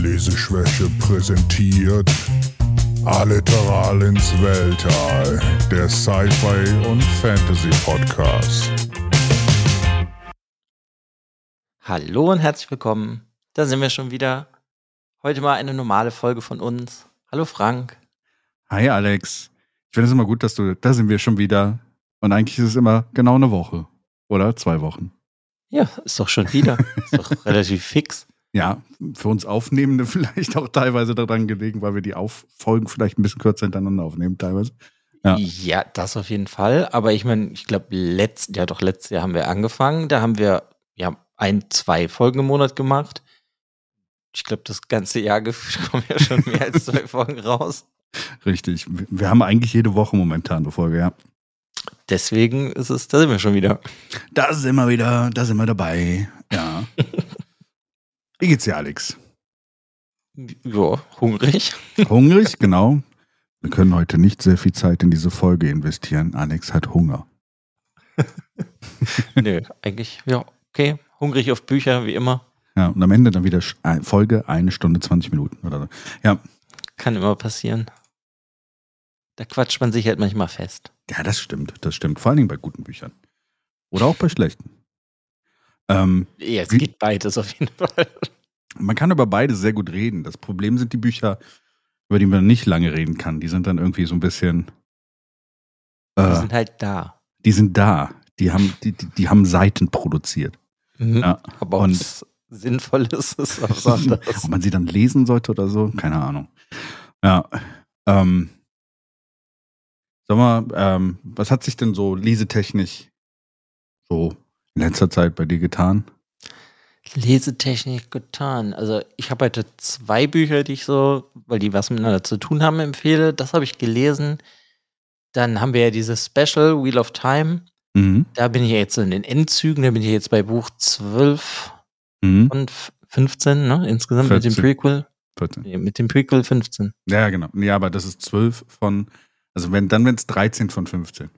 Leseschwäche präsentiert Alliteral ins Weltall, der Sci-Fi und Fantasy Podcast. Hallo und herzlich willkommen. Da sind wir schon wieder. Heute mal eine normale Folge von uns. Hallo Frank. Hi Alex. Ich finde es immer gut, dass du, da sind wir schon wieder. Und eigentlich ist es immer genau eine Woche. Oder zwei Wochen. Ja, ist doch schon wieder. ist doch relativ fix. Ja, für uns Aufnehmende vielleicht auch teilweise daran gelegen, weil wir die Auf Folgen vielleicht ein bisschen kürzer hintereinander aufnehmen, teilweise. Ja. ja, das auf jeden Fall. Aber ich meine, ich glaube, letzt, ja doch, letztes Jahr haben wir angefangen. Da haben wir ja ein, zwei Folgen im Monat gemacht. Ich glaube, das ganze Jahr kommen ja schon mehr als zwei Folgen raus. Richtig. Wir haben eigentlich jede Woche momentan eine Folge, ja. Deswegen ist es, da sind wir schon wieder. Da sind wir wieder, da sind wir dabei. Ja. Wie geht's dir, Alex? Ja, hungrig. Hungrig, genau. Wir können heute nicht sehr viel Zeit in diese Folge investieren. Alex hat Hunger. Nö, eigentlich, ja, okay. Hungrig auf Bücher, wie immer. Ja, und am Ende dann wieder Folge eine Stunde 20 Minuten oder so. Ja. Kann immer passieren. Da quatscht man sich halt manchmal fest. Ja, das stimmt, das stimmt. Vor allen Dingen bei guten Büchern. Oder auch bei schlechten. Ähm, ja, es geht beides auf jeden Fall. Man kann über beide sehr gut reden. Das Problem sind die Bücher, über die man nicht lange reden kann. Die sind dann irgendwie so ein bisschen. Äh, die sind halt da. Die sind da. Die haben, die, die, die haben Seiten produziert. Mhm. Ja. Aber ob es sinnvoll ist, ist was anderes. ob man sie dann lesen sollte oder so, keine Ahnung. Ja. Ähm, sag mal, ähm, was hat sich denn so lesetechnisch so in letzter Zeit bei dir getan? Lesetechnik getan. Also ich habe heute zwei Bücher, die ich so, weil die was miteinander zu tun haben, empfehle. Das habe ich gelesen. Dann haben wir ja dieses Special Wheel of Time. Mhm. Da bin ich jetzt in den Endzügen. Da bin ich jetzt bei Buch 12 mhm. und 15, ne? Insgesamt 14. mit dem Prequel. 14. Nee, mit dem Prequel 15. Ja, genau. Ja, aber das ist 12 von, also wenn, dann wenn es 13 von 15.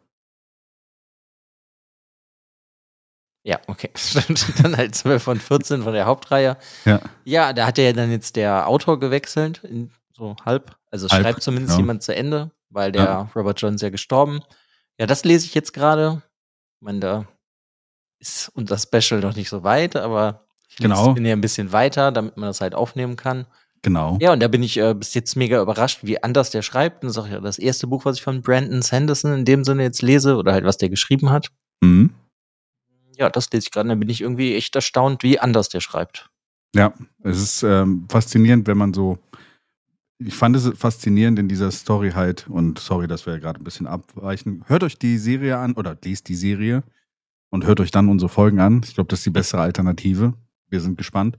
Ja, okay. dann halt 12 von 14 von der Hauptreihe. Ja. Ja, da hat ja dann jetzt der Autor gewechselt, so halb. Also halb, schreibt zumindest ja. jemand zu Ende, weil der ja. Robert Jones ja gestorben. Ja, das lese ich jetzt gerade. Ich meine, da ist unser Special noch nicht so weit, aber ich genau. bin ja ein bisschen weiter, damit man das halt aufnehmen kann. Genau. Ja, und da bin ich äh, bis jetzt mega überrascht, wie anders der schreibt. Und das ist auch das erste Buch, was ich von Brandon Sanderson in dem Sinne jetzt lese oder halt was der geschrieben hat. Mhm ja, das lese ich gerade. Da bin ich irgendwie echt erstaunt, wie anders der schreibt. Ja, es ist ähm, faszinierend, wenn man so. Ich fand es faszinierend in dieser Story halt, und sorry, dass wir ja gerade ein bisschen abweichen. Hört euch die Serie an oder lest die Serie und hört euch dann unsere Folgen an. Ich glaube, das ist die bessere Alternative. Wir sind gespannt.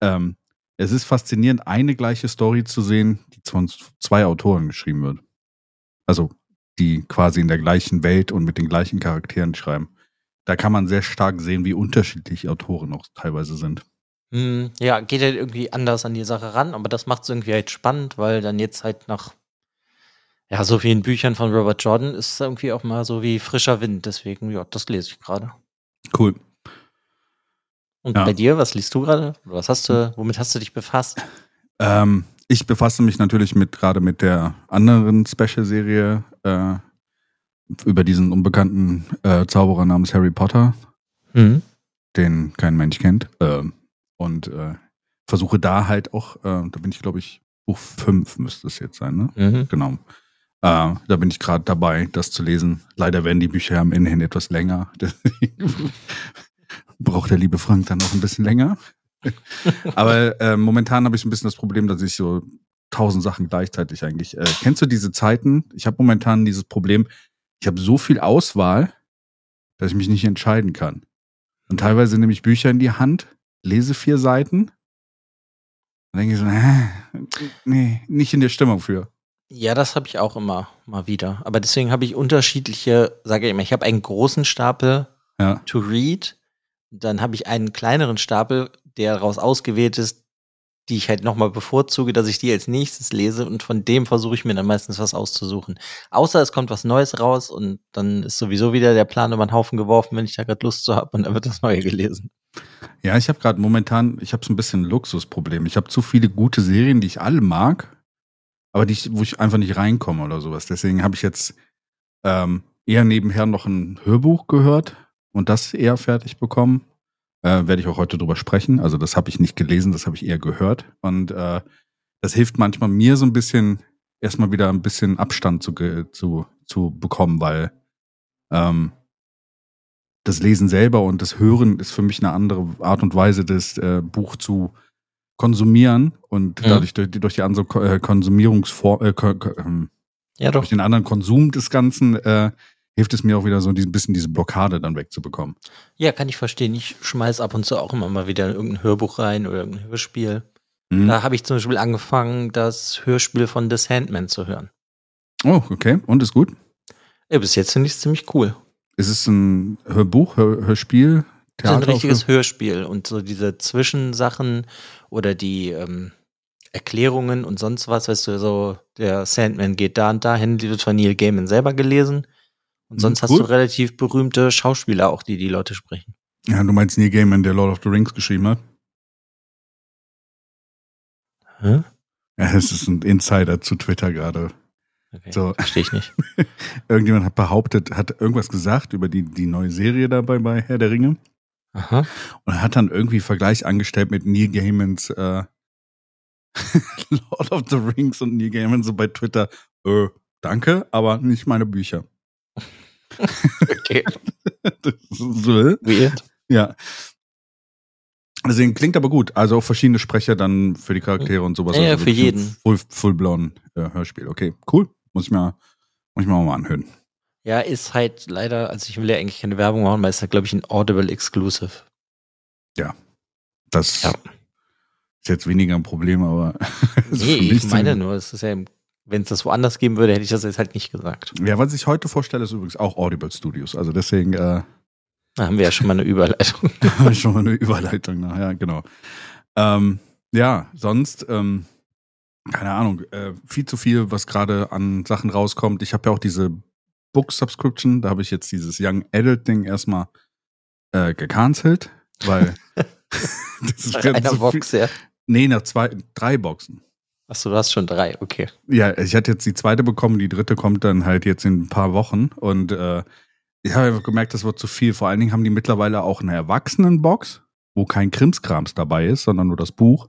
Ähm, es ist faszinierend, eine gleiche Story zu sehen, die von zwei Autoren geschrieben wird. Also, die quasi in der gleichen Welt und mit den gleichen Charakteren schreiben da kann man sehr stark sehen, wie unterschiedlich Autoren auch teilweise sind. Hm, ja, geht halt irgendwie anders an die Sache ran, aber das macht es irgendwie halt spannend, weil dann jetzt halt nach ja, so vielen Büchern von Robert Jordan ist es irgendwie auch mal so wie frischer Wind. Deswegen, ja, das lese ich gerade. Cool. Und ja. bei dir, was liest du gerade? Was hast du, womit hast du dich befasst? Ähm, ich befasse mich natürlich mit gerade mit der anderen Special-Serie äh, über diesen unbekannten äh, Zauberer namens Harry Potter, mhm. den kein Mensch kennt. Äh, und äh, versuche da halt auch, äh, da bin ich glaube ich, Buch 5 müsste es jetzt sein, ne? Mhm. Genau. Äh, da bin ich gerade dabei, das zu lesen. Leider werden die Bücher am Ende hin etwas länger. braucht der liebe Frank dann noch ein bisschen länger. Aber äh, momentan habe ich ein bisschen das Problem, dass ich so tausend Sachen gleichzeitig eigentlich. Äh, kennst du diese Zeiten? Ich habe momentan dieses Problem, ich habe so viel Auswahl, dass ich mich nicht entscheiden kann. Und teilweise nehme ich Bücher in die Hand, lese vier Seiten und denke ich so, äh, nee, nicht in der Stimmung für. Ja, das habe ich auch immer mal wieder. Aber deswegen habe ich unterschiedliche, sage ich immer, ich habe einen großen Stapel ja. to read. Dann habe ich einen kleineren Stapel, der daraus ausgewählt ist, die ich halt nochmal bevorzuge, dass ich die als nächstes lese und von dem versuche ich mir dann meistens was auszusuchen. Außer es kommt was Neues raus und dann ist sowieso wieder der Plan über den Haufen geworfen, wenn ich da gerade Lust zu habe und dann wird das Neue gelesen. Ja, ich habe gerade momentan, ich habe so ein bisschen ein Luxusproblem. Ich habe zu viele gute Serien, die ich alle mag, aber die, wo ich einfach nicht reinkomme oder sowas. Deswegen habe ich jetzt ähm, eher nebenher noch ein Hörbuch gehört und das eher fertig bekommen. Äh, Werde ich auch heute drüber sprechen. Also das habe ich nicht gelesen, das habe ich eher gehört. Und äh, das hilft manchmal mir so ein bisschen, erstmal wieder ein bisschen Abstand zu, zu, zu bekommen, weil ähm, das Lesen selber und das Hören ist für mich eine andere Art und Weise, das äh, Buch zu konsumieren und mhm. dadurch durch, durch, die andere äh, Konsumierungsform, äh, ähm, ja, durch den anderen Konsum des Ganzen äh, hilft es mir auch wieder so ein bisschen diese Blockade dann wegzubekommen. Ja, kann ich verstehen. Ich schmeiß ab und zu auch immer mal wieder irgendein Hörbuch rein oder irgendein Hörspiel. Mhm. Da habe ich zum Beispiel angefangen, das Hörspiel von The Sandman zu hören. Oh, okay. Und ist gut? Ja, bis jetzt finde ich es ziemlich cool. Ist es ein Hörbuch, Hör Hörspiel? Theater? Ist ein richtiges Hörspiel und so diese Zwischensachen oder die ähm, Erklärungen und sonst was, weißt du, so der Sandman geht da und dahin, die wird von Neil Gaiman selber gelesen. Und sonst cool. hast du relativ berühmte Schauspieler auch, die die Leute sprechen. Ja, du meinst Neil Gaiman, der Lord of the Rings geschrieben hat? Hä? Ja, es ist ein Insider zu Twitter gerade. Okay, so. Verstehe ich nicht. Irgendjemand hat behauptet, hat irgendwas gesagt über die, die neue Serie dabei bei Herr der Ringe. Aha. Und hat dann irgendwie Vergleich angestellt mit Neil Gaimans äh, Lord of the Rings und Neil Gaiman so bei Twitter, äh, danke, aber nicht meine Bücher. okay. so, Weird. Ja. Deswegen klingt aber gut. Also auch verschiedene Sprecher dann für die Charaktere und sowas. Ja, also für jeden. Full, full blown äh, Hörspiel. Okay, cool. Muss ich mir, muss ich mir mal anhören. Ja, ist halt leider, also ich will ja eigentlich keine Werbung machen, weil es halt, glaube ich, ein Audible Exclusive. Ja. Das ja. ist jetzt weniger ein Problem, aber. nee, ich meine nur, es ist ja, wenn es das woanders geben würde, hätte ich das jetzt halt nicht gesagt. Ja, was ich heute vorstelle, ist übrigens auch Audible Studios. Also deswegen, äh, da haben wir ja schon mal eine Überleitung. da habe ich schon mal eine Überleitung, na, ja, genau. Ähm, ja, sonst, ähm, keine Ahnung, äh, viel zu viel, was gerade an Sachen rauskommt. Ich habe ja auch diese Book Subscription, da habe ich jetzt dieses Young Adult Ding erstmal äh, gecancelt, weil das ist Nach einer Box, ja. Nee, nach zwei, drei Boxen. Achso, du hast schon drei, okay. Ja, ich hatte jetzt die zweite bekommen, die dritte kommt dann halt jetzt in ein paar Wochen und äh, ich habe gemerkt, das wird zu viel. Vor allen Dingen haben die mittlerweile auch eine Erwachsenenbox, wo kein Krimskrams dabei ist, sondern nur das Buch,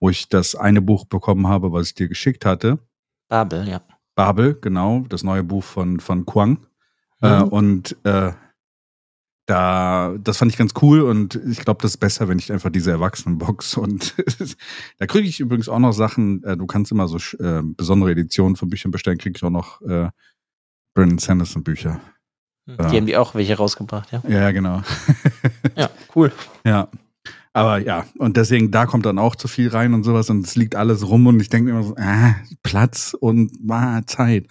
wo ich das eine Buch bekommen habe, was ich dir geschickt hatte. Babel, ja. Babel, genau, das neue Buch von, von Kwang. Äh, mhm. Äh, und äh, da, das fand ich ganz cool und ich glaube, das ist besser, wenn ich einfach diese Erwachsenenbox und da kriege ich übrigens auch noch Sachen, äh, du kannst immer so äh, besondere Editionen von Büchern bestellen, kriege ich auch noch äh, Brandon Sanderson Bücher. Hm. Die haben die auch welche rausgebracht, ja? Ja, genau. ja, cool. Ja. Aber ja, und deswegen, da kommt dann auch zu viel rein und sowas und es liegt alles rum und ich denke immer so, ah, Platz und ah, Zeit.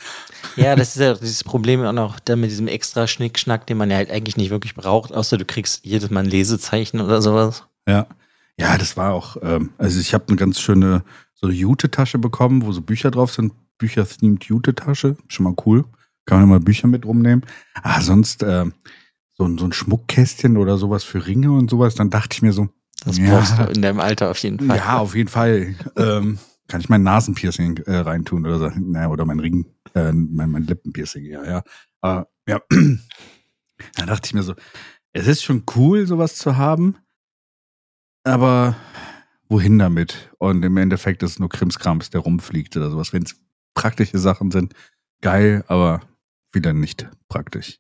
Ja, das ist ja dieses Problem auch noch da mit diesem extra Schnickschnack, den man ja halt eigentlich nicht wirklich braucht, außer du kriegst jedes Mal ein Lesezeichen oder sowas. Ja. Ja, das war auch, ähm, also ich habe eine ganz schöne so Jute-Tasche bekommen, wo so Bücher drauf sind, Bücher-themed Jute-Tasche, schon mal cool. Kann man immer Bücher mit rumnehmen. Ah, sonst äh, so, so ein Schmuckkästchen oder sowas für Ringe und sowas, dann dachte ich mir so. Das ja, brauchst du in deinem Alter auf jeden Fall. Ja, auf jeden Fall. ähm, kann ich mein Nasenpiercing äh, reintun oder so, naja, oder mein Ring, äh, mein, mein Lippenpiercing, ja, ja. Aber ja, da dachte ich mir so, es ist schon cool, sowas zu haben, aber wohin damit? Und im Endeffekt ist es nur Krimskrams, der rumfliegt oder sowas. Wenn es praktische Sachen sind, geil, aber wieder nicht praktisch.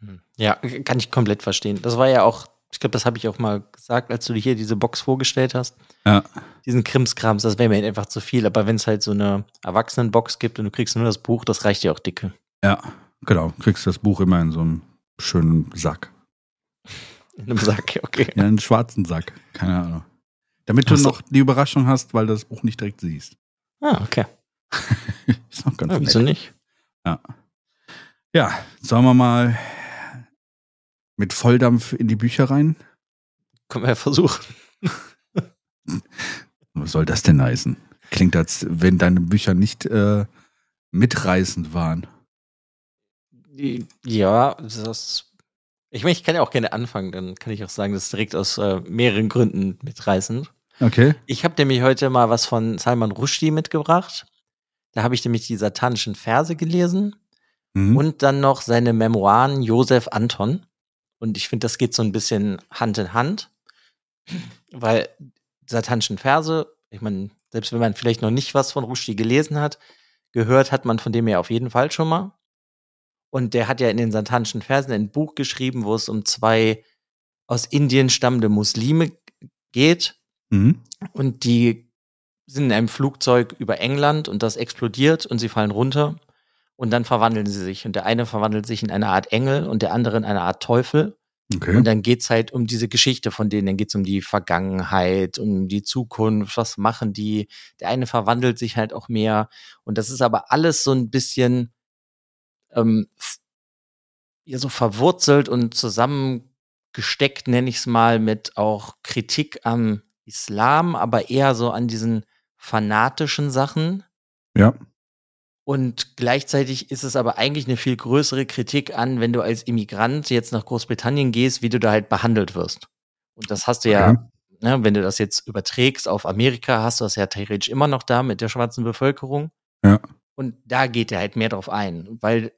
Hm. Ja, kann ich komplett verstehen. Das war ja auch, ich glaube, das habe ich auch mal gesagt, als du dir hier diese Box vorgestellt hast. Ja. Diesen Krimskrams, das wäre mir einfach zu viel. Aber wenn es halt so eine Erwachsenenbox gibt und du kriegst nur das Buch, das reicht dir auch dicke. Ja, genau. Du kriegst das Buch immer in so einem schönen Sack. In einem Sack, okay. Ja, einen schwarzen Sack. Keine Ahnung. Damit du so. noch die Überraschung hast, weil du das Buch nicht direkt siehst. Ah, okay. ist auch ganz ja, Wieso nicht? Ja. Ja, sollen wir mal mit Volldampf in die Bücher rein? Können wir ja versuchen. Was soll das denn heißen? Klingt, als wenn deine Bücher nicht äh, mitreißend waren. Ja, das. Ich meine, ich kann ja auch gerne anfangen, dann kann ich auch sagen, das ist direkt aus äh, mehreren Gründen mitreißend. Okay. Ich habe nämlich heute mal was von Salman Rushdie mitgebracht. Da habe ich nämlich die satanischen Verse gelesen mhm. und dann noch seine Memoiren Josef Anton. Und ich finde, das geht so ein bisschen Hand in Hand, weil satanischen Verse, ich meine, selbst wenn man vielleicht noch nicht was von Rushdie gelesen hat, gehört hat man von dem ja auf jeden Fall schon mal. Und der hat ja in den satanischen Versen ein Buch geschrieben, wo es um zwei aus Indien stammende Muslime geht. Mhm. Und die sind in einem Flugzeug über England und das explodiert und sie fallen runter. Und dann verwandeln sie sich. Und der eine verwandelt sich in eine Art Engel und der andere in eine Art Teufel. Okay. Und dann geht's halt um diese Geschichte von denen. Dann geht's um die Vergangenheit, um die Zukunft. Was machen die? Der eine verwandelt sich halt auch mehr. Und das ist aber alles so ein bisschen ähm, ja so verwurzelt und zusammengesteckt, nenne ich es mal, mit auch Kritik am Islam, aber eher so an diesen fanatischen Sachen. Ja. Und gleichzeitig ist es aber eigentlich eine viel größere Kritik an, wenn du als Immigrant jetzt nach Großbritannien gehst, wie du da halt behandelt wirst. Und das hast du ja, okay. ne, wenn du das jetzt überträgst auf Amerika, hast du das ja theoretisch immer noch da mit der schwarzen Bevölkerung. Ja. Und da geht er halt mehr drauf ein, weil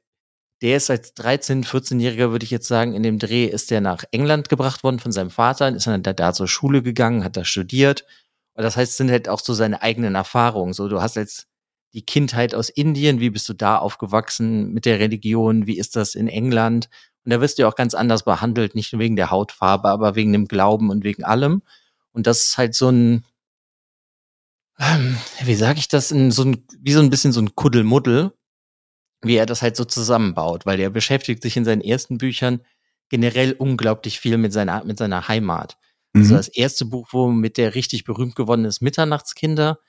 der ist als 13-, 14-Jähriger, würde ich jetzt sagen, in dem Dreh ist der nach England gebracht worden von seinem Vater, ist dann da, da zur Schule gegangen, hat da studiert. Und das heißt, es sind halt auch so seine eigenen Erfahrungen. So, du hast jetzt die Kindheit aus Indien, wie bist du da aufgewachsen mit der Religion, wie ist das in England? Und da wirst du ja auch ganz anders behandelt, nicht nur wegen der Hautfarbe, aber wegen dem Glauben und wegen allem. Und das ist halt so ein, ähm, wie sage ich das, in so ein, wie so ein bisschen so ein Kuddelmuddel, wie er das halt so zusammenbaut, weil er beschäftigt sich in seinen ersten Büchern generell unglaublich viel mit seiner, mit seiner Heimat. Also mhm. Also das erste Buch, womit der richtig berühmt geworden ist, Mitternachtskinder,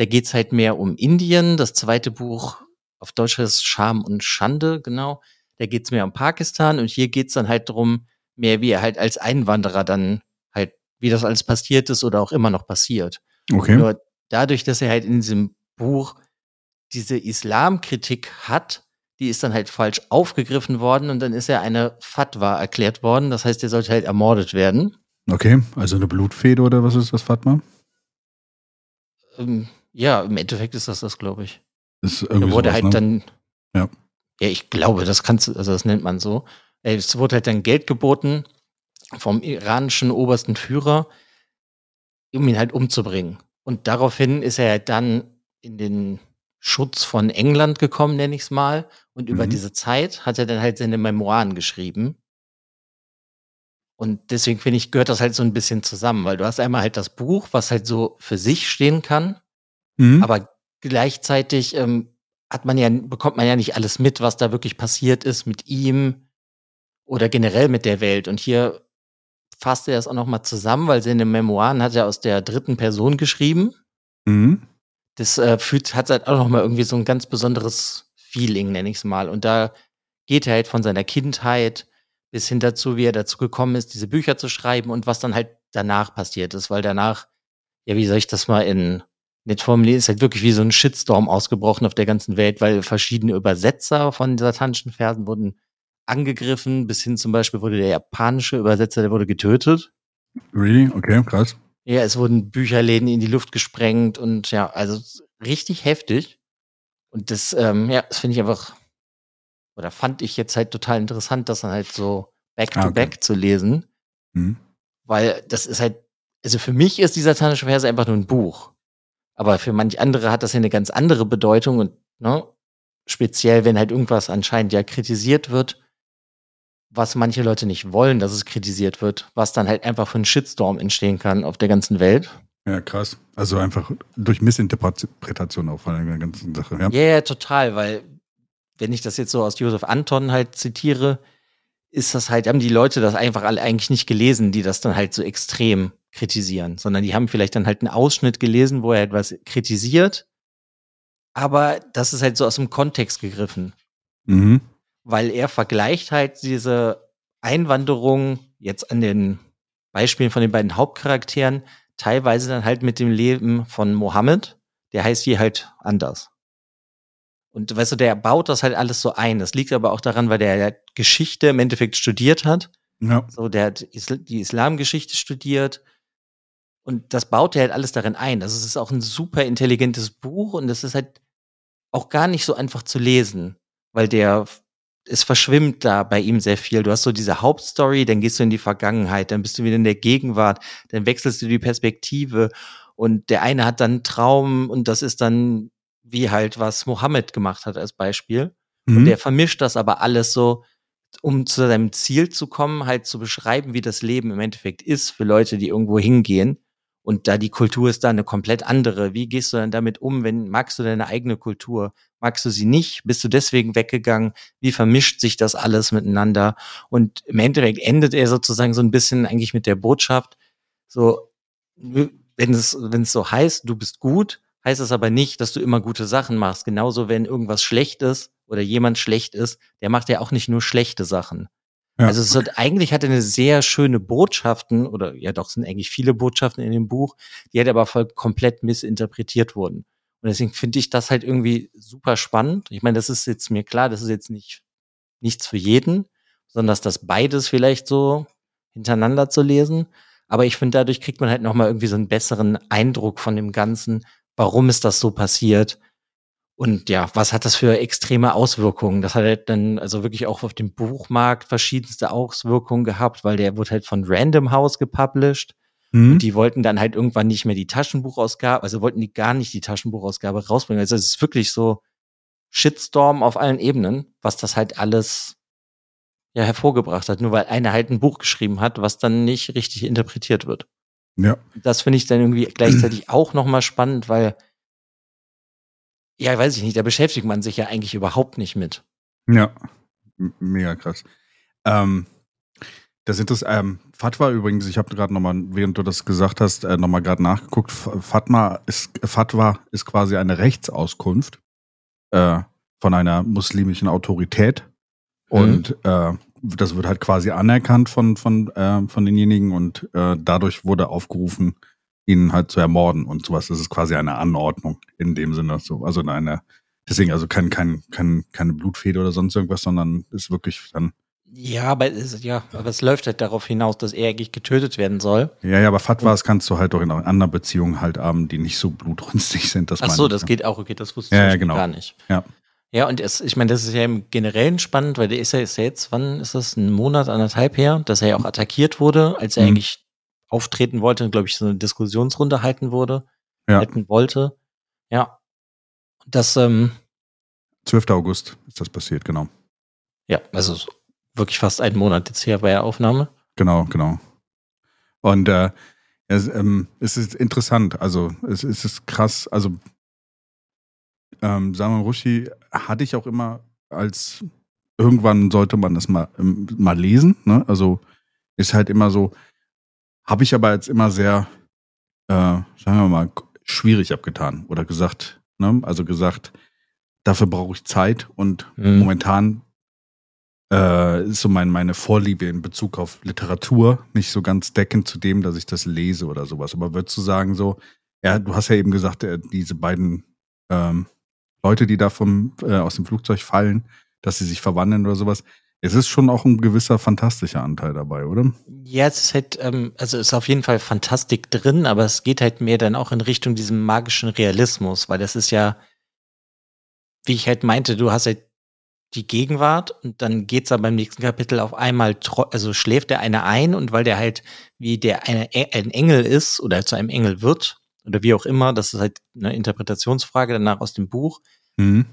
da geht's halt mehr um Indien. Das zweite Buch, auf Deutsch ist Scham und Schande, genau. Da geht's mehr um Pakistan und hier geht's dann halt drum, mehr wie er halt als Einwanderer dann halt, wie das alles passiert ist oder auch immer noch passiert. Okay. Nur dadurch, dass er halt in diesem Buch diese Islamkritik hat, die ist dann halt falsch aufgegriffen worden und dann ist er eine Fatwa erklärt worden. Das heißt, er sollte halt ermordet werden. Okay, also eine Blutfede oder was ist das Fatwa? Ähm, ja, im Endeffekt ist das das, glaube ich. Ist irgendwie er wurde sowas, halt ne? dann. Ja. Ja, ich glaube, das kannst du, also das nennt man so. Es wurde halt dann Geld geboten vom iranischen obersten Führer, um ihn halt umzubringen. Und daraufhin ist er halt dann in den Schutz von England gekommen, nenne ich es mal. Und über mhm. diese Zeit hat er dann halt seine Memoiren geschrieben. Und deswegen finde ich, gehört das halt so ein bisschen zusammen, weil du hast einmal halt das Buch, was halt so für sich stehen kann, mhm. aber gleichzeitig ähm, hat man ja, bekommt man ja nicht alles mit, was da wirklich passiert ist mit ihm oder generell mit der Welt. Und hier fasst er das auch nochmal zusammen, weil seine Memoiren hat er aus der dritten Person geschrieben. Mhm das äh, fühlt, hat halt auch nochmal irgendwie so ein ganz besonderes Feeling, nenne ich es mal. Und da geht er halt von seiner Kindheit bis hin dazu, wie er dazu gekommen ist, diese Bücher zu schreiben und was dann halt danach passiert ist, weil danach, ja, wie soll ich das mal in nicht formulieren, ist halt wirklich wie so ein Shitstorm ausgebrochen auf der ganzen Welt, weil verschiedene Übersetzer von satanischen Versen wurden angegriffen, bis hin zum Beispiel wurde der japanische Übersetzer, der wurde getötet. Really? Okay, krass. Ja, es wurden Bücherläden in die Luft gesprengt und ja, also richtig heftig. Und das, ähm, ja, das finde ich einfach, oder fand ich jetzt halt total interessant, das dann halt so back-to-back ah, okay. zu lesen. Mhm. Weil das ist halt, also für mich ist die satanische Verse einfach nur ein Buch. Aber für manch andere hat das ja eine ganz andere Bedeutung und, ne, speziell, wenn halt irgendwas anscheinend ja kritisiert wird, was manche Leute nicht wollen, dass es kritisiert wird, was dann halt einfach für einen Shitstorm entstehen kann auf der ganzen Welt. Ja, krass. Also einfach durch Missinterpretation auch von der ganzen Sache. Ja, yeah, total, weil wenn ich das jetzt so aus Josef Anton halt zitiere, ist das halt, haben die Leute das einfach alle eigentlich nicht gelesen, die das dann halt so extrem kritisieren, sondern die haben vielleicht dann halt einen Ausschnitt gelesen, wo er etwas kritisiert, aber das ist halt so aus dem Kontext gegriffen. Mhm weil er vergleicht halt diese Einwanderung jetzt an den Beispielen von den beiden Hauptcharakteren teilweise dann halt mit dem Leben von Mohammed. Der heißt hier halt anders. Und weißt du, der baut das halt alles so ein. Das liegt aber auch daran, weil der Geschichte im Endeffekt studiert hat Ja. So, der hat die Islamgeschichte studiert und das baut er halt alles darin ein. Also es ist auch ein super intelligentes Buch und es ist halt auch gar nicht so einfach zu lesen, weil der es verschwimmt da bei ihm sehr viel. Du hast so diese Hauptstory, dann gehst du in die Vergangenheit, dann bist du wieder in der Gegenwart, dann wechselst du die Perspektive und der eine hat dann einen Traum und das ist dann wie halt was Mohammed gemacht hat als Beispiel. Mhm. Und der vermischt das aber alles so, um zu seinem Ziel zu kommen, halt zu beschreiben, wie das Leben im Endeffekt ist für Leute, die irgendwo hingehen. Und da die Kultur ist da eine komplett andere. Wie gehst du dann damit um, wenn magst du deine eigene Kultur? Magst du sie nicht? Bist du deswegen weggegangen? Wie vermischt sich das alles miteinander? Und im Endeffekt endet er sozusagen so ein bisschen eigentlich mit der Botschaft, so, wenn es, wenn es so heißt, du bist gut, heißt das aber nicht, dass du immer gute Sachen machst. Genauso, wenn irgendwas schlecht ist oder jemand schlecht ist, der macht ja auch nicht nur schlechte Sachen. Ja. Also es hat, eigentlich hat er eine sehr schöne Botschaften oder ja doch sind eigentlich viele Botschaften in dem Buch, die halt aber voll komplett missinterpretiert wurden. Und deswegen finde ich das halt irgendwie super spannend. Ich meine, das ist jetzt mir klar, das ist jetzt nicht nichts für jeden, sondern dass das beides vielleicht so hintereinander zu lesen. Aber ich finde, dadurch kriegt man halt nochmal irgendwie so einen besseren Eindruck von dem Ganzen, warum ist das so passiert und ja, was hat das für extreme Auswirkungen? Das hat halt dann also wirklich auch auf dem Buchmarkt verschiedenste Auswirkungen gehabt, weil der wurde halt von Random House gepublished. Mhm. Und die wollten dann halt irgendwann nicht mehr die Taschenbuchausgabe, also wollten die gar nicht die Taschenbuchausgabe rausbringen. Also es ist wirklich so Shitstorm auf allen Ebenen, was das halt alles ja hervorgebracht hat, nur weil einer halt ein Buch geschrieben hat, was dann nicht richtig interpretiert wird. Ja. Das finde ich dann irgendwie gleichzeitig auch nochmal spannend, weil ja, weiß ich nicht, da beschäftigt man sich ja eigentlich überhaupt nicht mit. Ja, mega krass. Ähm, das ist ähm, Fatwa übrigens, ich habe gerade nochmal, während du das gesagt hast, äh, nochmal gerade nachgeguckt. Fatma ist, Fatwa ist quasi eine Rechtsauskunft äh, von einer muslimischen Autorität. Mhm. Und äh, das wird halt quasi anerkannt von, von, äh, von denjenigen und äh, dadurch wurde aufgerufen, ihn halt zu ermorden und sowas. Das ist quasi eine Anordnung in dem Sinne. So, also eine, deswegen also kein, kein, kein, keine Blutfede oder sonst irgendwas, sondern ist wirklich dann. Ja, aber es, ja, aber es läuft halt darauf hinaus, dass er eigentlich getötet werden soll. Ja, ja, aber Fatwas kannst du halt auch in anderen Beziehungen halt haben, die nicht so blutrünstig sind. Das Ach so, das geht auch, okay, das wusste ja, ich ja, genau. gar nicht. Ja. Ja, und es, ich meine, das ist ja im Generellen spannend, weil der ist ja, ist ja jetzt, wann ist das, ein Monat, anderthalb her, dass er ja auch attackiert wurde, als er mhm. eigentlich auftreten wollte und, glaube ich, so eine Diskussionsrunde halten wurde, ja. halten wollte. Ja. Das, ähm, 12. August ist das passiert, genau. Ja, also wirklich fast einen Monat jetzt hier bei der Aufnahme. Genau, genau. Und äh, es, ähm, es ist interessant, also es, es ist krass, also ähm, Salman Rushdie hatte ich auch immer als irgendwann sollte man das mal, ähm, mal lesen, ne? Also ist halt immer so, habe ich aber jetzt immer sehr, äh, sagen wir mal, schwierig abgetan oder gesagt, ne? also gesagt, dafür brauche ich Zeit und mhm. momentan äh, ist so mein, meine Vorliebe in Bezug auf Literatur nicht so ganz deckend zu dem, dass ich das lese oder sowas. Aber würdest du sagen, so, ja, du hast ja eben gesagt, äh, diese beiden ähm, Leute, die da vom, äh, aus dem Flugzeug fallen, dass sie sich verwandeln oder sowas. Es ist schon auch ein gewisser fantastischer Anteil dabei, oder? Ja, es ist halt, ähm, also ist auf jeden Fall Fantastik drin, aber es geht halt mehr dann auch in Richtung diesem magischen Realismus, weil das ist ja, wie ich halt meinte, du hast halt die Gegenwart und dann geht's dann beim nächsten Kapitel auf einmal, also schläft der eine ein und weil der halt wie der eine, e-, ein Engel ist oder zu einem Engel wird oder wie auch immer, das ist halt eine Interpretationsfrage danach aus dem Buch, mhm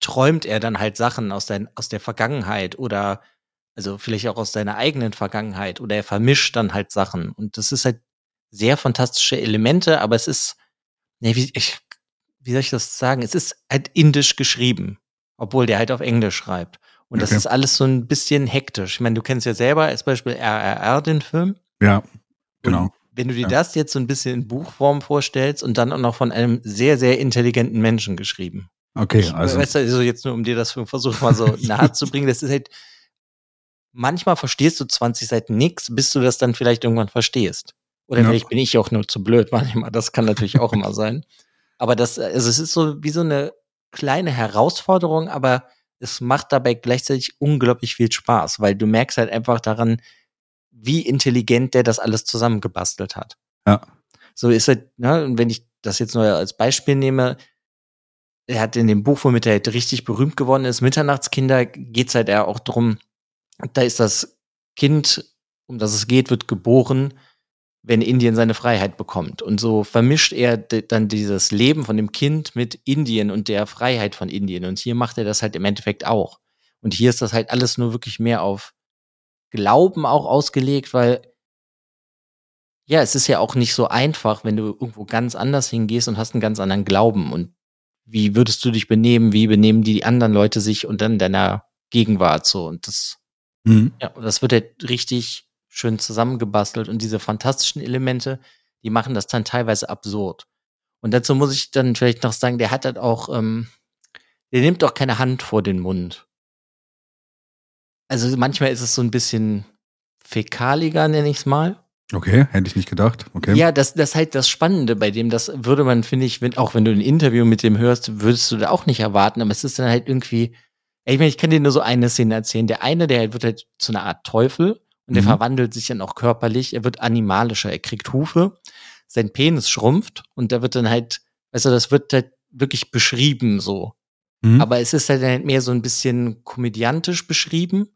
träumt er dann halt Sachen aus, dein, aus der Vergangenheit oder also vielleicht auch aus seiner eigenen Vergangenheit oder er vermischt dann halt Sachen. Und das ist halt sehr fantastische Elemente, aber es ist, nee, wie, ich, wie soll ich das sagen? Es ist halt indisch geschrieben, obwohl der halt auf Englisch schreibt. Und das ist alles so ein bisschen hektisch. Ich meine, du kennst ja selber als Beispiel RRR den Film. Ja, genau. Und wenn du dir ja. das jetzt so ein bisschen in Buchform vorstellst und dann auch noch von einem sehr, sehr intelligenten Menschen geschrieben. Okay, ich, also. Weißt du, also jetzt nur um dir das versuchen mal so nahe zu bringen, das ist halt, manchmal verstehst du 20 Seiten nichts, bis du das dann vielleicht irgendwann verstehst. Oder ja. vielleicht bin ich auch nur zu blöd manchmal, das kann natürlich auch immer sein. Aber das, also es ist so wie so eine kleine Herausforderung, aber es macht dabei gleichzeitig unglaublich viel Spaß, weil du merkst halt einfach daran, wie intelligent der das alles zusammengebastelt hat. Ja. So ist er, ne, und wenn ich das jetzt nur als Beispiel nehme, er hat in dem Buch, womit er halt richtig berühmt geworden ist, Mitternachtskinder, geht's halt eher auch drum, da ist das Kind, um das es geht, wird geboren, wenn Indien seine Freiheit bekommt. Und so vermischt er dann dieses Leben von dem Kind mit Indien und der Freiheit von Indien. Und hier macht er das halt im Endeffekt auch. Und hier ist das halt alles nur wirklich mehr auf Glauben auch ausgelegt, weil ja, es ist ja auch nicht so einfach, wenn du irgendwo ganz anders hingehst und hast einen ganz anderen Glauben. Und wie würdest du dich benehmen? Wie benehmen die anderen Leute sich und dann deiner Gegenwart so? Und das, mhm. ja, das wird halt richtig schön zusammengebastelt und diese fantastischen Elemente, die machen das dann teilweise absurd. Und dazu muss ich dann vielleicht noch sagen, der hat halt auch, ähm, der nimmt auch keine Hand vor den Mund. Also manchmal ist es so ein bisschen fäkaliger, nenne ich es mal. Okay, hätte ich nicht gedacht. Okay. Ja, das, das ist halt das Spannende bei dem. Das würde man, finde ich, wenn, auch wenn du ein Interview mit dem hörst, würdest du da auch nicht erwarten. Aber es ist dann halt irgendwie, ich meine, ich kann dir nur so eine Szene erzählen. Der eine, der wird halt zu einer Art Teufel und der mhm. verwandelt sich dann auch körperlich. Er wird animalischer, er kriegt Hufe, sein Penis schrumpft und da wird dann halt, also das wird halt wirklich beschrieben so. Mhm. Aber es ist halt mehr so ein bisschen komödiantisch beschrieben.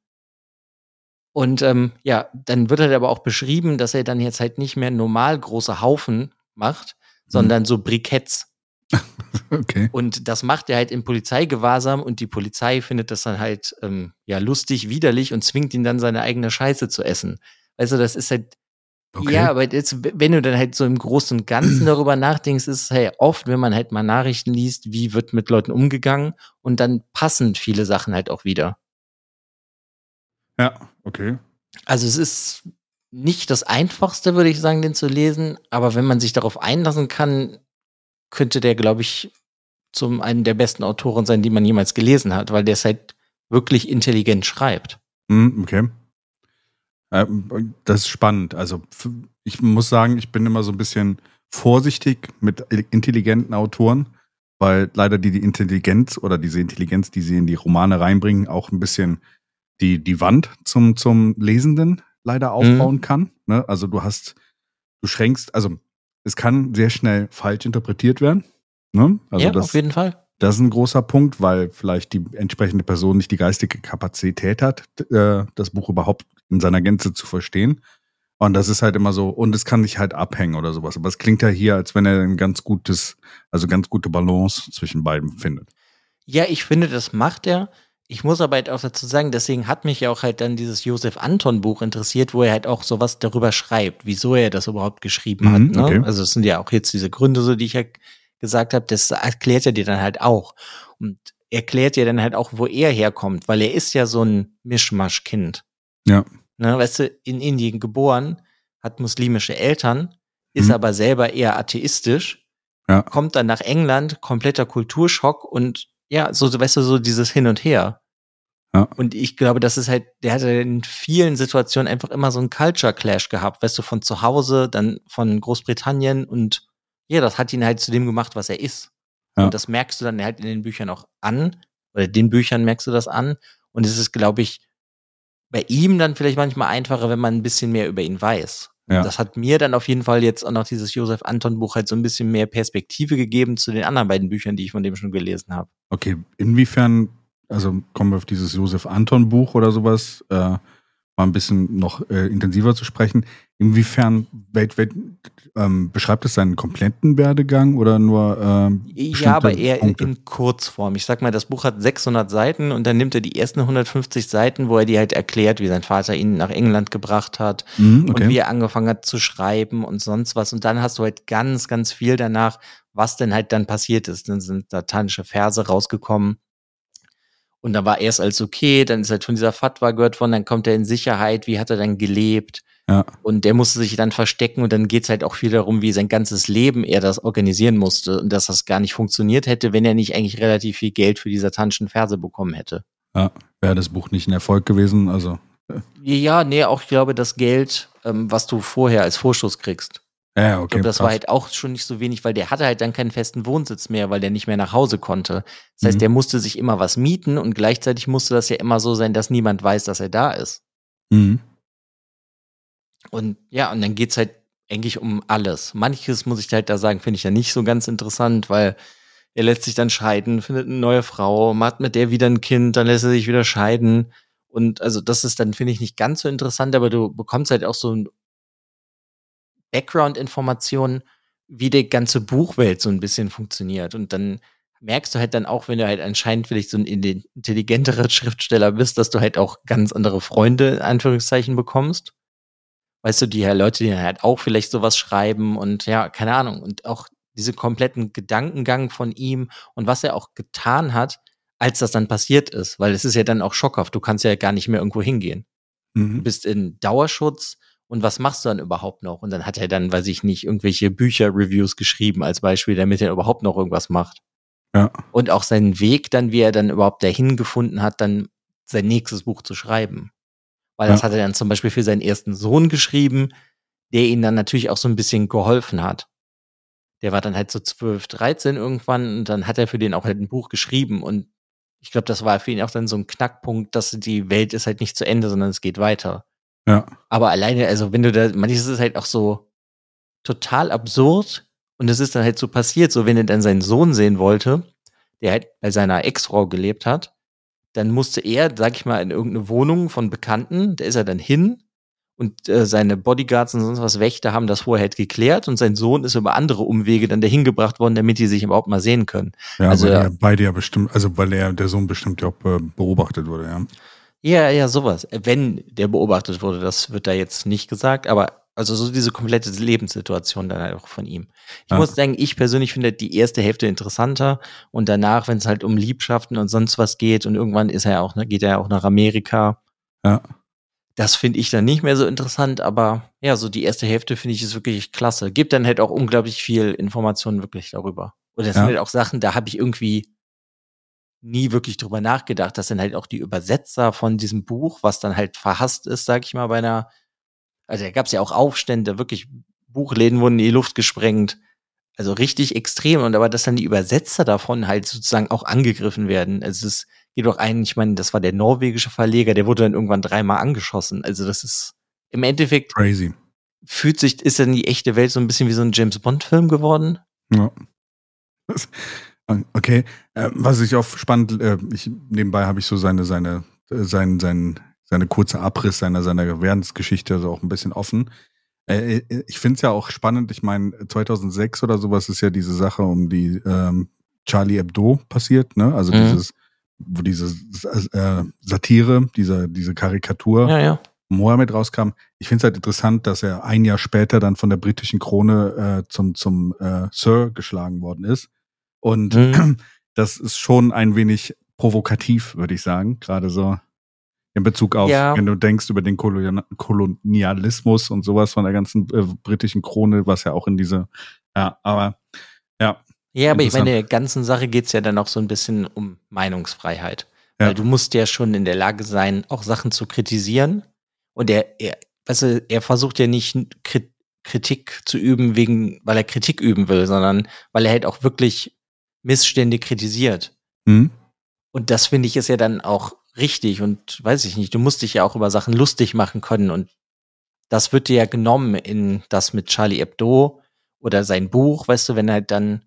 Und ähm, ja, dann wird halt aber auch beschrieben, dass er dann jetzt halt nicht mehr normal große Haufen macht, mhm. sondern so Briketts. okay. Und das macht er halt im Polizeigewahrsam und die Polizei findet das dann halt ähm, ja lustig, widerlich und zwingt ihn dann seine eigene Scheiße zu essen. Also das ist halt Okay. Ja, aber jetzt, wenn du dann halt so im Großen und Ganzen darüber nachdenkst, ist es halt oft, wenn man halt mal Nachrichten liest, wie wird mit Leuten umgegangen und dann passen viele Sachen halt auch wieder. Ja, okay. Also es ist nicht das Einfachste, würde ich sagen, den zu lesen, aber wenn man sich darauf einlassen kann, könnte der, glaube ich, zum einen der besten Autoren sein, die man jemals gelesen hat, weil der es halt wirklich intelligent schreibt. Mm, okay. Das ist spannend. Also ich muss sagen, ich bin immer so ein bisschen vorsichtig mit intelligenten Autoren, weil leider die, die Intelligenz oder diese Intelligenz, die sie in die Romane reinbringen, auch ein bisschen die, die Wand zum, zum Lesenden leider mhm. aufbauen mhm. kann. Ne? Also du hast, du schränkst, also es kann sehr schnell falsch interpretiert werden. Ne? Also ja, das, auf jeden Fall. Das ist ein großer Punkt, weil vielleicht die entsprechende Person nicht die geistige Kapazität hat, äh, das Buch überhaupt in seiner Gänze zu verstehen. Und das ist halt immer so, und es kann sich halt abhängen oder sowas. Aber es klingt ja hier, als wenn er ein ganz gutes, also ganz gute Balance zwischen beiden findet. Ja, ich finde, das macht er. Ich muss aber halt auch dazu sagen, deswegen hat mich ja auch halt dann dieses Josef Anton Buch interessiert, wo er halt auch sowas darüber schreibt, wieso er das überhaupt geschrieben mhm, hat. Ne? Okay. Also es sind ja auch jetzt diese Gründe, so die ich ja gesagt habe, das erklärt er dir dann halt auch. Und erklärt dir dann halt auch, wo er herkommt, weil er ist ja so ein Mischmaschkind. Ja. Ne, weißt du, in Indien geboren, hat muslimische Eltern, ist mhm. aber selber eher atheistisch, ja. kommt dann nach England, kompletter Kulturschock und ja, so, weißt du, so dieses Hin und Her. Ja. Und ich glaube, das ist halt, der hatte in vielen Situationen einfach immer so einen Culture Clash gehabt, weißt du, von zu Hause, dann von Großbritannien und ja, das hat ihn halt zu dem gemacht, was er ist. Ja. Und das merkst du dann halt in den Büchern auch an, oder den Büchern merkst du das an. Und es ist, glaube ich, bei ihm dann vielleicht manchmal einfacher, wenn man ein bisschen mehr über ihn weiß. Ja. Das hat mir dann auf jeden Fall jetzt auch noch dieses Josef Anton Buch halt so ein bisschen mehr Perspektive gegeben zu den anderen beiden Büchern, die ich von dem schon gelesen habe. Okay, inwiefern, also kommen wir auf dieses Josef Anton Buch oder sowas, äh, mal ein bisschen noch äh, intensiver zu sprechen. Inwiefern welt, welt, ähm, beschreibt es seinen kompletten Werdegang oder nur ähm, Ja, aber eher in, in, Kurzform. Ich sag mal, das Buch hat 600 Seiten und dann nimmt er die ersten 150 Seiten, wo er dir halt erklärt, wie sein Vater ihn nach England gebracht hat mm, okay. und wie er angefangen hat zu schreiben und sonst was. Und dann hast du halt ganz, ganz viel danach, was denn halt dann passiert ist. Dann sind satanische Verse rausgekommen. Und dann war erst alles okay, dann ist halt von dieser Fatwa gehört worden, dann kommt er in Sicherheit, wie hat er dann gelebt? Ja. Und der musste sich dann verstecken und dann geht's halt auch viel darum, wie sein ganzes Leben er das organisieren musste und dass das gar nicht funktioniert hätte, wenn er nicht eigentlich relativ viel Geld für die satanischen Verse bekommen hätte. Ja, wäre das Buch nicht ein Erfolg gewesen, also. Äh. Ja, nee, auch ich glaube, das Geld, ähm, was du vorher als Vorschuss kriegst. Ja, okay. Ich glaube, das krass. war halt auch schon nicht so wenig, weil der hatte halt dann keinen festen Wohnsitz mehr, weil der nicht mehr nach Hause konnte. Das heißt, mhm. der musste sich immer was mieten und gleichzeitig musste das ja immer so sein, dass niemand weiß, dass er da ist. Mhm. Und ja, und dann geht's halt eigentlich um alles. Manches muss ich halt da sagen, finde ich ja nicht so ganz interessant, weil er lässt sich dann scheiden, findet eine neue Frau, macht mit der wieder ein Kind, dann lässt er sich wieder scheiden. Und also das ist dann, finde ich, nicht ganz so interessant, aber du bekommst halt auch so ein Background-Informationen, wie die ganze Buchwelt so ein bisschen funktioniert. Und dann merkst du halt dann auch, wenn du halt anscheinend vielleicht so ein intelligenterer Schriftsteller bist, dass du halt auch ganz andere Freunde, in Anführungszeichen, bekommst. Weißt du, die ja Leute, die halt auch vielleicht sowas schreiben und ja, keine Ahnung. Und auch diese kompletten Gedankengang von ihm und was er auch getan hat, als das dann passiert ist. Weil es ist ja dann auch schockhaft. Du kannst ja gar nicht mehr irgendwo hingehen. Mhm. Du bist in Dauerschutz und was machst du dann überhaupt noch? Und dann hat er dann, weiß ich nicht, irgendwelche Bücher-Reviews geschrieben als Beispiel, damit er überhaupt noch irgendwas macht. Ja. Und auch seinen Weg dann, wie er dann überhaupt dahin gefunden hat, dann sein nächstes Buch zu schreiben. Weil ja. das hat er dann zum Beispiel für seinen ersten Sohn geschrieben, der ihn dann natürlich auch so ein bisschen geholfen hat. Der war dann halt so 12, 13 irgendwann und dann hat er für den auch halt ein Buch geschrieben und ich glaube, das war für ihn auch dann so ein Knackpunkt, dass die Welt ist halt nicht zu Ende, sondern es geht weiter. Ja. Aber alleine, also wenn du da, manches ist halt auch so total absurd und es ist dann halt so passiert, so wenn er dann seinen Sohn sehen wollte, der halt bei seiner Ex-Frau gelebt hat, dann musste er, sag ich mal, in irgendeine Wohnung von Bekannten, da ist er dann hin und äh, seine Bodyguards und sonst was Wächter haben das vorher halt geklärt und sein Sohn ist über andere Umwege dann dahin gebracht worden, damit die sich überhaupt mal sehen können. Ja, also weil er beide ja bestimmt, also weil er der Sohn bestimmt ja auch äh, beobachtet wurde, ja. Ja, ja, sowas. Wenn der beobachtet wurde, das wird da jetzt nicht gesagt, aber also so diese komplette Lebenssituation dann halt auch von ihm. Ich ja. muss sagen, ich persönlich finde die erste Hälfte interessanter und danach, wenn es halt um Liebschaften und sonst was geht und irgendwann ist er auch, ne, geht er auch nach Amerika. Ja. Das finde ich dann nicht mehr so interessant, aber ja, so die erste Hälfte finde ich ist wirklich klasse. Gibt dann halt auch unglaublich viel Informationen wirklich darüber. Und das ja. sind halt auch Sachen, da habe ich irgendwie nie wirklich drüber nachgedacht. Das sind halt auch die Übersetzer von diesem Buch, was dann halt verhasst ist, sag ich mal, bei einer, also da gab es ja auch Aufstände, wirklich Buchläden wurden in die Luft gesprengt. Also richtig extrem. Und aber dass dann die Übersetzer davon halt sozusagen auch angegriffen werden. Also es geht doch ein, ich meine, das war der norwegische Verleger, der wurde dann irgendwann dreimal angeschossen. Also das ist im Endeffekt. Crazy. Fühlt sich, ist dann die echte Welt so ein bisschen wie so ein James Bond-Film geworden? Ja. Okay, äh, was ich auch spannend, äh, ich, nebenbei habe ich so seine, seine, äh, sein, sein, seine kurze Abriss seiner, seiner Währungsgeschichte also auch ein bisschen offen. Ich finde es ja auch spannend, ich meine, 2006 oder sowas ist ja diese Sache um die ähm, Charlie Hebdo passiert, ne? Also mhm. dieses, wo diese äh, Satire, diese, diese Karikatur ja, ja. Mohammed rauskam. Ich finde es halt interessant, dass er ein Jahr später dann von der britischen Krone äh, zum, zum äh, Sir geschlagen worden ist. Und mhm. das ist schon ein wenig provokativ, würde ich sagen. Gerade so in Bezug auf, ja. wenn du denkst über den Kolonialismus und sowas von der ganzen äh, britischen Krone, was ja auch in diese, ja, aber ja. Ja, aber ich meine, der ganzen Sache geht's ja dann auch so ein bisschen um Meinungsfreiheit. Ja. Weil du musst ja schon in der Lage sein, auch Sachen zu kritisieren. Und er, er, weißt du, er versucht ja nicht Kritik zu üben, wegen, weil er Kritik üben will, sondern weil er halt auch wirklich Missstände kritisiert. Mhm. Und das finde ich ist ja dann auch richtig und weiß ich nicht, du musst dich ja auch über Sachen lustig machen können und das wird dir ja genommen in das mit Charlie Hebdo oder sein Buch, weißt du, wenn halt dann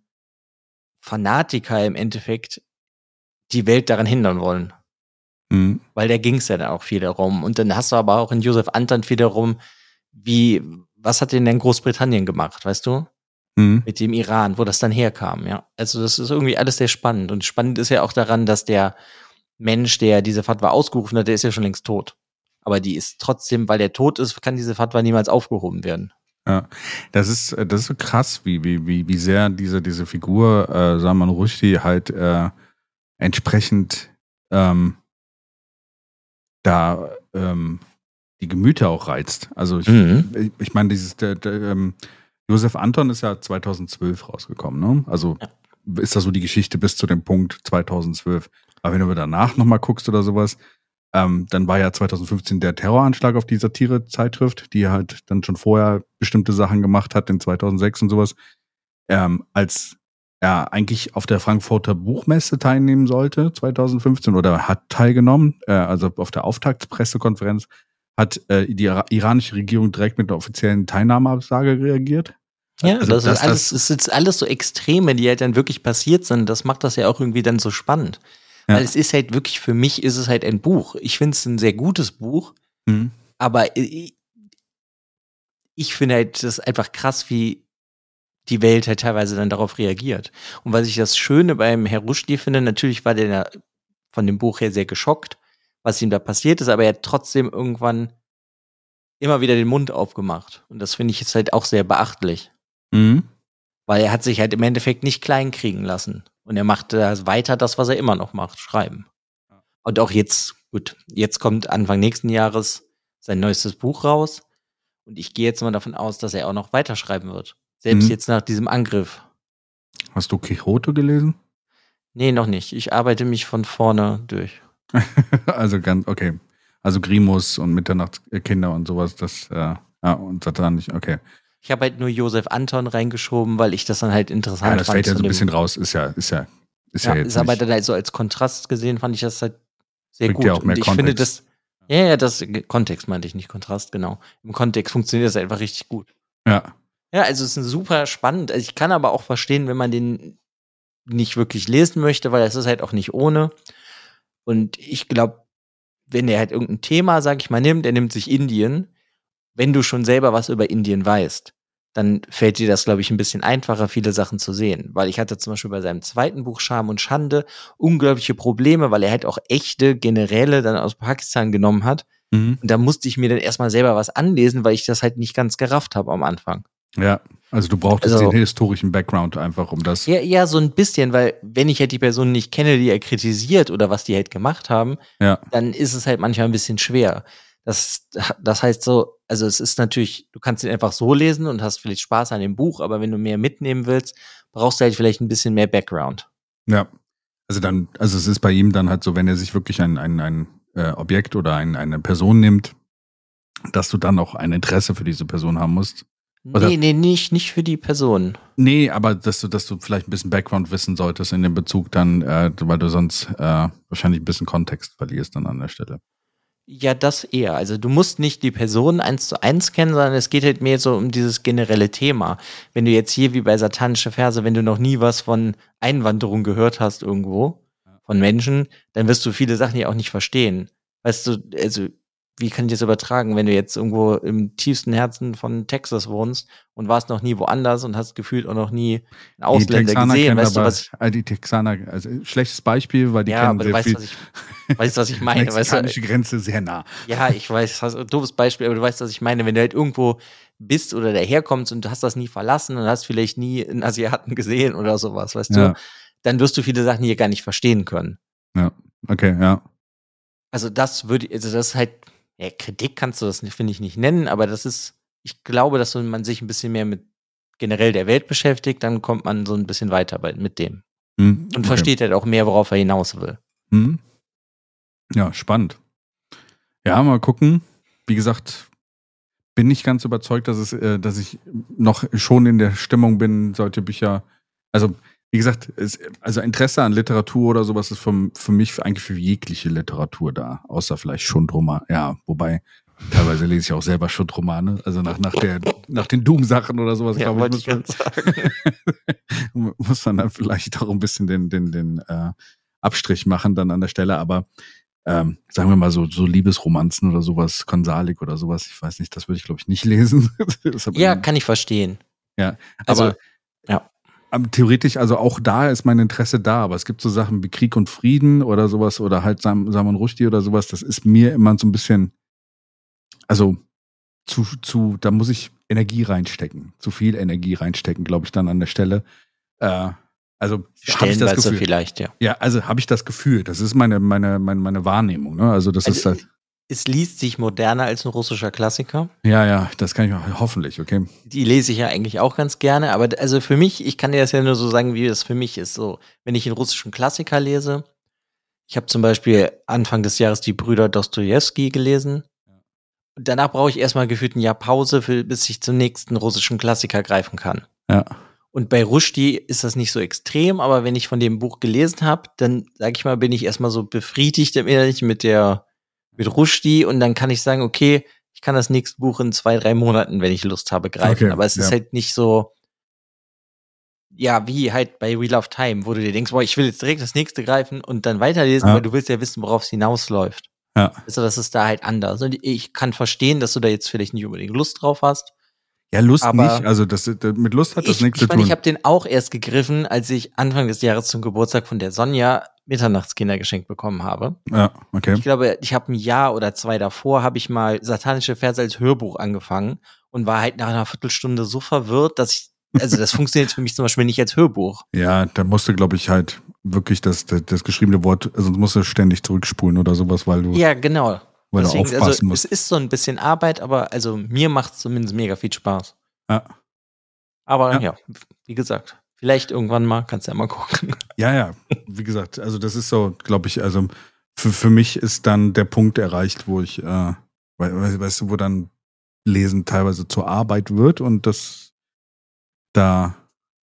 Fanatiker im Endeffekt die Welt daran hindern wollen. Mhm. Weil da ging es ja dann auch viel darum. Und dann hast du aber auch in Josef Anton viel darum, wie, was hat denn denn Großbritannien gemacht, weißt du? Mhm. mit dem Iran, wo das dann herkam, ja. Also das ist irgendwie alles sehr spannend. Und spannend ist ja auch daran, dass der Mensch, der diese Fatwa ausgerufen hat, der ist ja schon längst tot. Aber die ist trotzdem, weil der tot ist, kann diese Fatwa niemals aufgehoben werden. Ja, das ist, das ist so krass, wie, wie, wie, wie sehr diese, diese Figur äh, Salman Rushdie halt äh, entsprechend ähm, da ähm, die Gemüter auch reizt. Also ich, mhm. ich, ich meine, dieses der, der, ähm, Josef Anton ist ja 2012 rausgekommen, ne? Also ja. ist das so die Geschichte bis zu dem Punkt 2012. Aber wenn du danach nochmal guckst oder sowas, ähm, dann war ja 2015 der Terroranschlag auf die Satire-Zeitschrift, die halt dann schon vorher bestimmte Sachen gemacht hat, in 2006 und sowas, ähm, als er eigentlich auf der Frankfurter Buchmesse teilnehmen sollte, 2015, oder hat teilgenommen, äh, also auf der Auftaktspressekonferenz, hat äh, die iranische Regierung direkt mit einer offiziellen Teilnahmeabsage reagiert. Ja, also, das, ist alles, das ist jetzt alles so Extreme, die halt dann wirklich passiert sind. Das macht das ja auch irgendwie dann so spannend. Ja. Weil es ist halt wirklich, für mich ist es halt ein Buch. Ich finde es ein sehr gutes Buch, mhm. aber ich, ich finde halt das einfach krass, wie die Welt halt teilweise dann darauf reagiert. Und was ich das Schöne beim Herr Rushdie finde, natürlich war der von dem Buch her sehr geschockt, was ihm da passiert ist, aber er hat trotzdem irgendwann immer wieder den Mund aufgemacht. Und das finde ich jetzt halt auch sehr beachtlich. Mhm. Weil er hat sich halt im Endeffekt nicht klein kriegen lassen. Und er macht weiter das, was er immer noch macht, schreiben. Und auch jetzt, gut, jetzt kommt Anfang nächsten Jahres sein neuestes Buch raus. Und ich gehe jetzt mal davon aus, dass er auch noch weiterschreiben wird. Selbst mhm. jetzt nach diesem Angriff. Hast du Quixote gelesen? Nee, noch nicht. Ich arbeite mich von vorne durch. also ganz, okay. Also Grimus und Mitternachtskinder und sowas, das, äh, ja, und Satan nicht, okay. Ich habe halt nur Josef Anton reingeschoben, weil ich das dann halt interessant fand. Ja, das fällt ja so ein bisschen raus, ist ja, ist ja, ist ja, ja jetzt. Ist aber dann halt so als Kontrast gesehen, fand ich das halt sehr Bringt gut. Ja auch mehr und ich Kontext. finde das, ja, ja, das Kontext meinte ich nicht, Kontrast, genau. Im Kontext funktioniert das einfach richtig gut. Ja. Ja, also es ist super spannend. Also ich kann aber auch verstehen, wenn man den nicht wirklich lesen möchte, weil es ist halt auch nicht ohne. Und ich glaube, wenn er halt irgendein Thema, sag ich mal, nimmt, er nimmt sich Indien, wenn du schon selber was über Indien weißt, dann fällt dir das, glaube ich, ein bisschen einfacher, viele Sachen zu sehen. Weil ich hatte zum Beispiel bei seinem zweiten Buch Scham und Schande unglaubliche Probleme, weil er halt auch echte Generäle dann aus Pakistan genommen hat. Mhm. Und da musste ich mir dann erstmal selber was anlesen, weil ich das halt nicht ganz gerafft habe am Anfang. Ja, also du brauchtest also, den historischen Background einfach, um das. Ja, ja, so ein bisschen, weil wenn ich halt die Personen nicht kenne, die er kritisiert oder was die halt gemacht haben, ja. dann ist es halt manchmal ein bisschen schwer. Das, das heißt so, also es ist natürlich, du kannst ihn einfach so lesen und hast vielleicht Spaß an dem Buch, aber wenn du mehr mitnehmen willst, brauchst du halt vielleicht ein bisschen mehr Background. Ja. Also dann, also es ist bei ihm dann halt so, wenn er sich wirklich ein, ein, ein äh, Objekt oder ein, eine Person nimmt, dass du dann auch ein Interesse für diese Person haben musst. Oder? Nee, nee, nicht, nicht für die Person. Nee, aber dass du, dass du vielleicht ein bisschen Background wissen solltest in dem Bezug dann, äh, weil du sonst äh, wahrscheinlich ein bisschen Kontext verlierst dann an der Stelle. Ja, das eher. Also du musst nicht die Person eins zu eins kennen, sondern es geht halt mehr so um dieses generelle Thema. Wenn du jetzt hier wie bei satanische Verse, wenn du noch nie was von Einwanderung gehört hast irgendwo, von Menschen, dann wirst du viele Sachen ja auch nicht verstehen. Weißt du, also wie kann ich das übertragen, wenn du jetzt irgendwo im tiefsten Herzen von Texas wohnst und warst noch nie woanders und hast gefühlt auch noch nie einen Ausländer gesehen, weißt aber, du was? Die Texaner, also schlechtes Beispiel, weil die ja, kennen aber sehr weißt, viel. Was ich, weißt, was ich meine? Mexikanische weißt Grenze sehr nah. Ja, ich weiß, das ist ein doofes Beispiel, aber du weißt, was ich meine. Wenn du halt irgendwo bist oder daherkommst und du hast das nie verlassen und hast vielleicht nie einen Asiaten gesehen oder sowas, weißt ja. du, dann wirst du viele Sachen hier gar nicht verstehen können. Ja, okay, ja. Also das würde, also das ist halt ja, Kritik kannst du das, finde ich, nicht nennen, aber das ist, ich glaube, dass man sich ein bisschen mehr mit generell der Welt beschäftigt, dann kommt man so ein bisschen weiter mit dem. Mhm, und okay. versteht halt auch mehr, worauf er hinaus will. Mhm. Ja, spannend. Ja, mal gucken. Wie gesagt, bin nicht ganz überzeugt, dass es, äh, dass ich noch schon in der Stimmung bin, solche Bücher. Also wie gesagt, es, also Interesse an Literatur oder sowas ist vom, für mich eigentlich für jegliche Literatur da, außer vielleicht Schundroman. Ja, wobei teilweise lese ich auch selber Schundromane, also nach, nach, der, nach den Doom-Sachen oder sowas, ja, glaube ich. Muss man, muss man dann vielleicht auch ein bisschen den, den, den äh, Abstrich machen dann an der Stelle, aber ähm, sagen wir mal so, so Liebesromanzen oder sowas, Konsalik oder sowas, ich weiß nicht, das würde ich glaube ich nicht lesen. ja, kann ich verstehen. Ja, also, aber ja theoretisch, also auch da ist mein Interesse da, aber es gibt so Sachen wie Krieg und Frieden oder sowas oder halt Sam, Salman Rushdie oder sowas, das ist mir immer so ein bisschen, also zu, zu, da muss ich Energie reinstecken, zu viel Energie reinstecken, glaube ich, dann an der Stelle. Äh, also habe ich das Gefühl. vielleicht, ja. Ja, also habe ich das Gefühl. Das ist meine, meine, meine, meine Wahrnehmung. Ne? Also das also, ist halt es liest sich moderner als ein russischer Klassiker. Ja, ja, das kann ich hoffentlich, okay. Die lese ich ja eigentlich auch ganz gerne, aber also für mich, ich kann dir das ja nur so sagen, wie das für mich ist. So, wenn ich einen russischen Klassiker lese, ich habe zum Beispiel Anfang des Jahres die Brüder Dostoevsky gelesen. Und danach brauche ich erstmal gefühlt ein Jahr Pause, für, bis ich zum nächsten russischen Klassiker greifen kann. Ja. Und bei Rushdie ist das nicht so extrem, aber wenn ich von dem Buch gelesen habe, dann, sag ich mal, bin ich erstmal so befriedigt im Innerlichen mit der mit Rushdie und dann kann ich sagen, okay, ich kann das nächste Buch in zwei, drei Monaten, wenn ich Lust habe, greifen. Okay, Aber es ja. ist halt nicht so, ja, wie halt bei Wheel of Time, wo du dir denkst, boah, ich will jetzt direkt das nächste greifen und dann weiterlesen, ja. weil du willst ja wissen, worauf es hinausläuft. Ja. Also das ist da halt anders. Und ich kann verstehen, dass du da jetzt vielleicht nicht unbedingt Lust drauf hast. Ja, Lust aber nicht. Also das, mit Lust hat das nichts zu tun. Ich habe den auch erst gegriffen, als ich Anfang des Jahres zum Geburtstag von der Sonja Mitternachtskinder geschenkt bekommen habe. Ja, okay. Ich glaube, ich habe ein Jahr oder zwei davor habe ich mal satanische Verse als Hörbuch angefangen und war halt nach einer Viertelstunde so verwirrt, dass ich also das funktioniert für mich zum Beispiel nicht als Hörbuch. Ja, da musst du, glaube ich, halt wirklich das, das, das geschriebene Wort, sonst also musst du ständig zurückspulen oder sowas, weil du. Ja, genau. Weil Deswegen, du aufpassen also, musst. Es ist so ein bisschen Arbeit, aber also mir macht es zumindest mega viel Spaß. Ja. Aber ja. ja, wie gesagt, vielleicht irgendwann mal, kannst du ja mal gucken. Ja, ja, wie gesagt, also das ist so, glaube ich, also für, für mich ist dann der Punkt erreicht, wo ich, äh, weißt du, wo dann Lesen teilweise zur Arbeit wird und das, da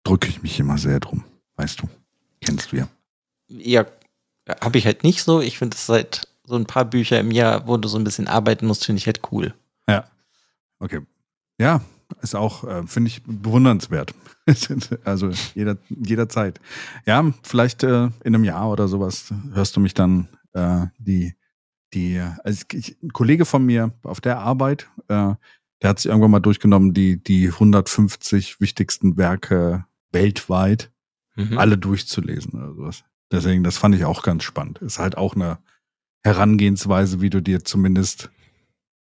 drücke ich mich immer sehr drum, weißt du, kennst du ja. Ja, habe ich halt nicht so. Ich finde es seit so ein paar Bücher im Jahr, wo du so ein bisschen arbeiten musst, finde ich halt cool. Ja, okay. Ja, ist auch, äh, finde ich, bewundernswert. also jeder, jederzeit. Ja, vielleicht äh, in einem Jahr oder sowas hörst du mich dann äh, die, die, also ich, ein Kollege von mir auf der Arbeit, äh, der hat sich irgendwann mal durchgenommen, die, die 150 wichtigsten Werke weltweit mhm. alle durchzulesen oder sowas. Deswegen, das fand ich auch ganz spannend. Ist halt auch eine Herangehensweise, wie du dir zumindest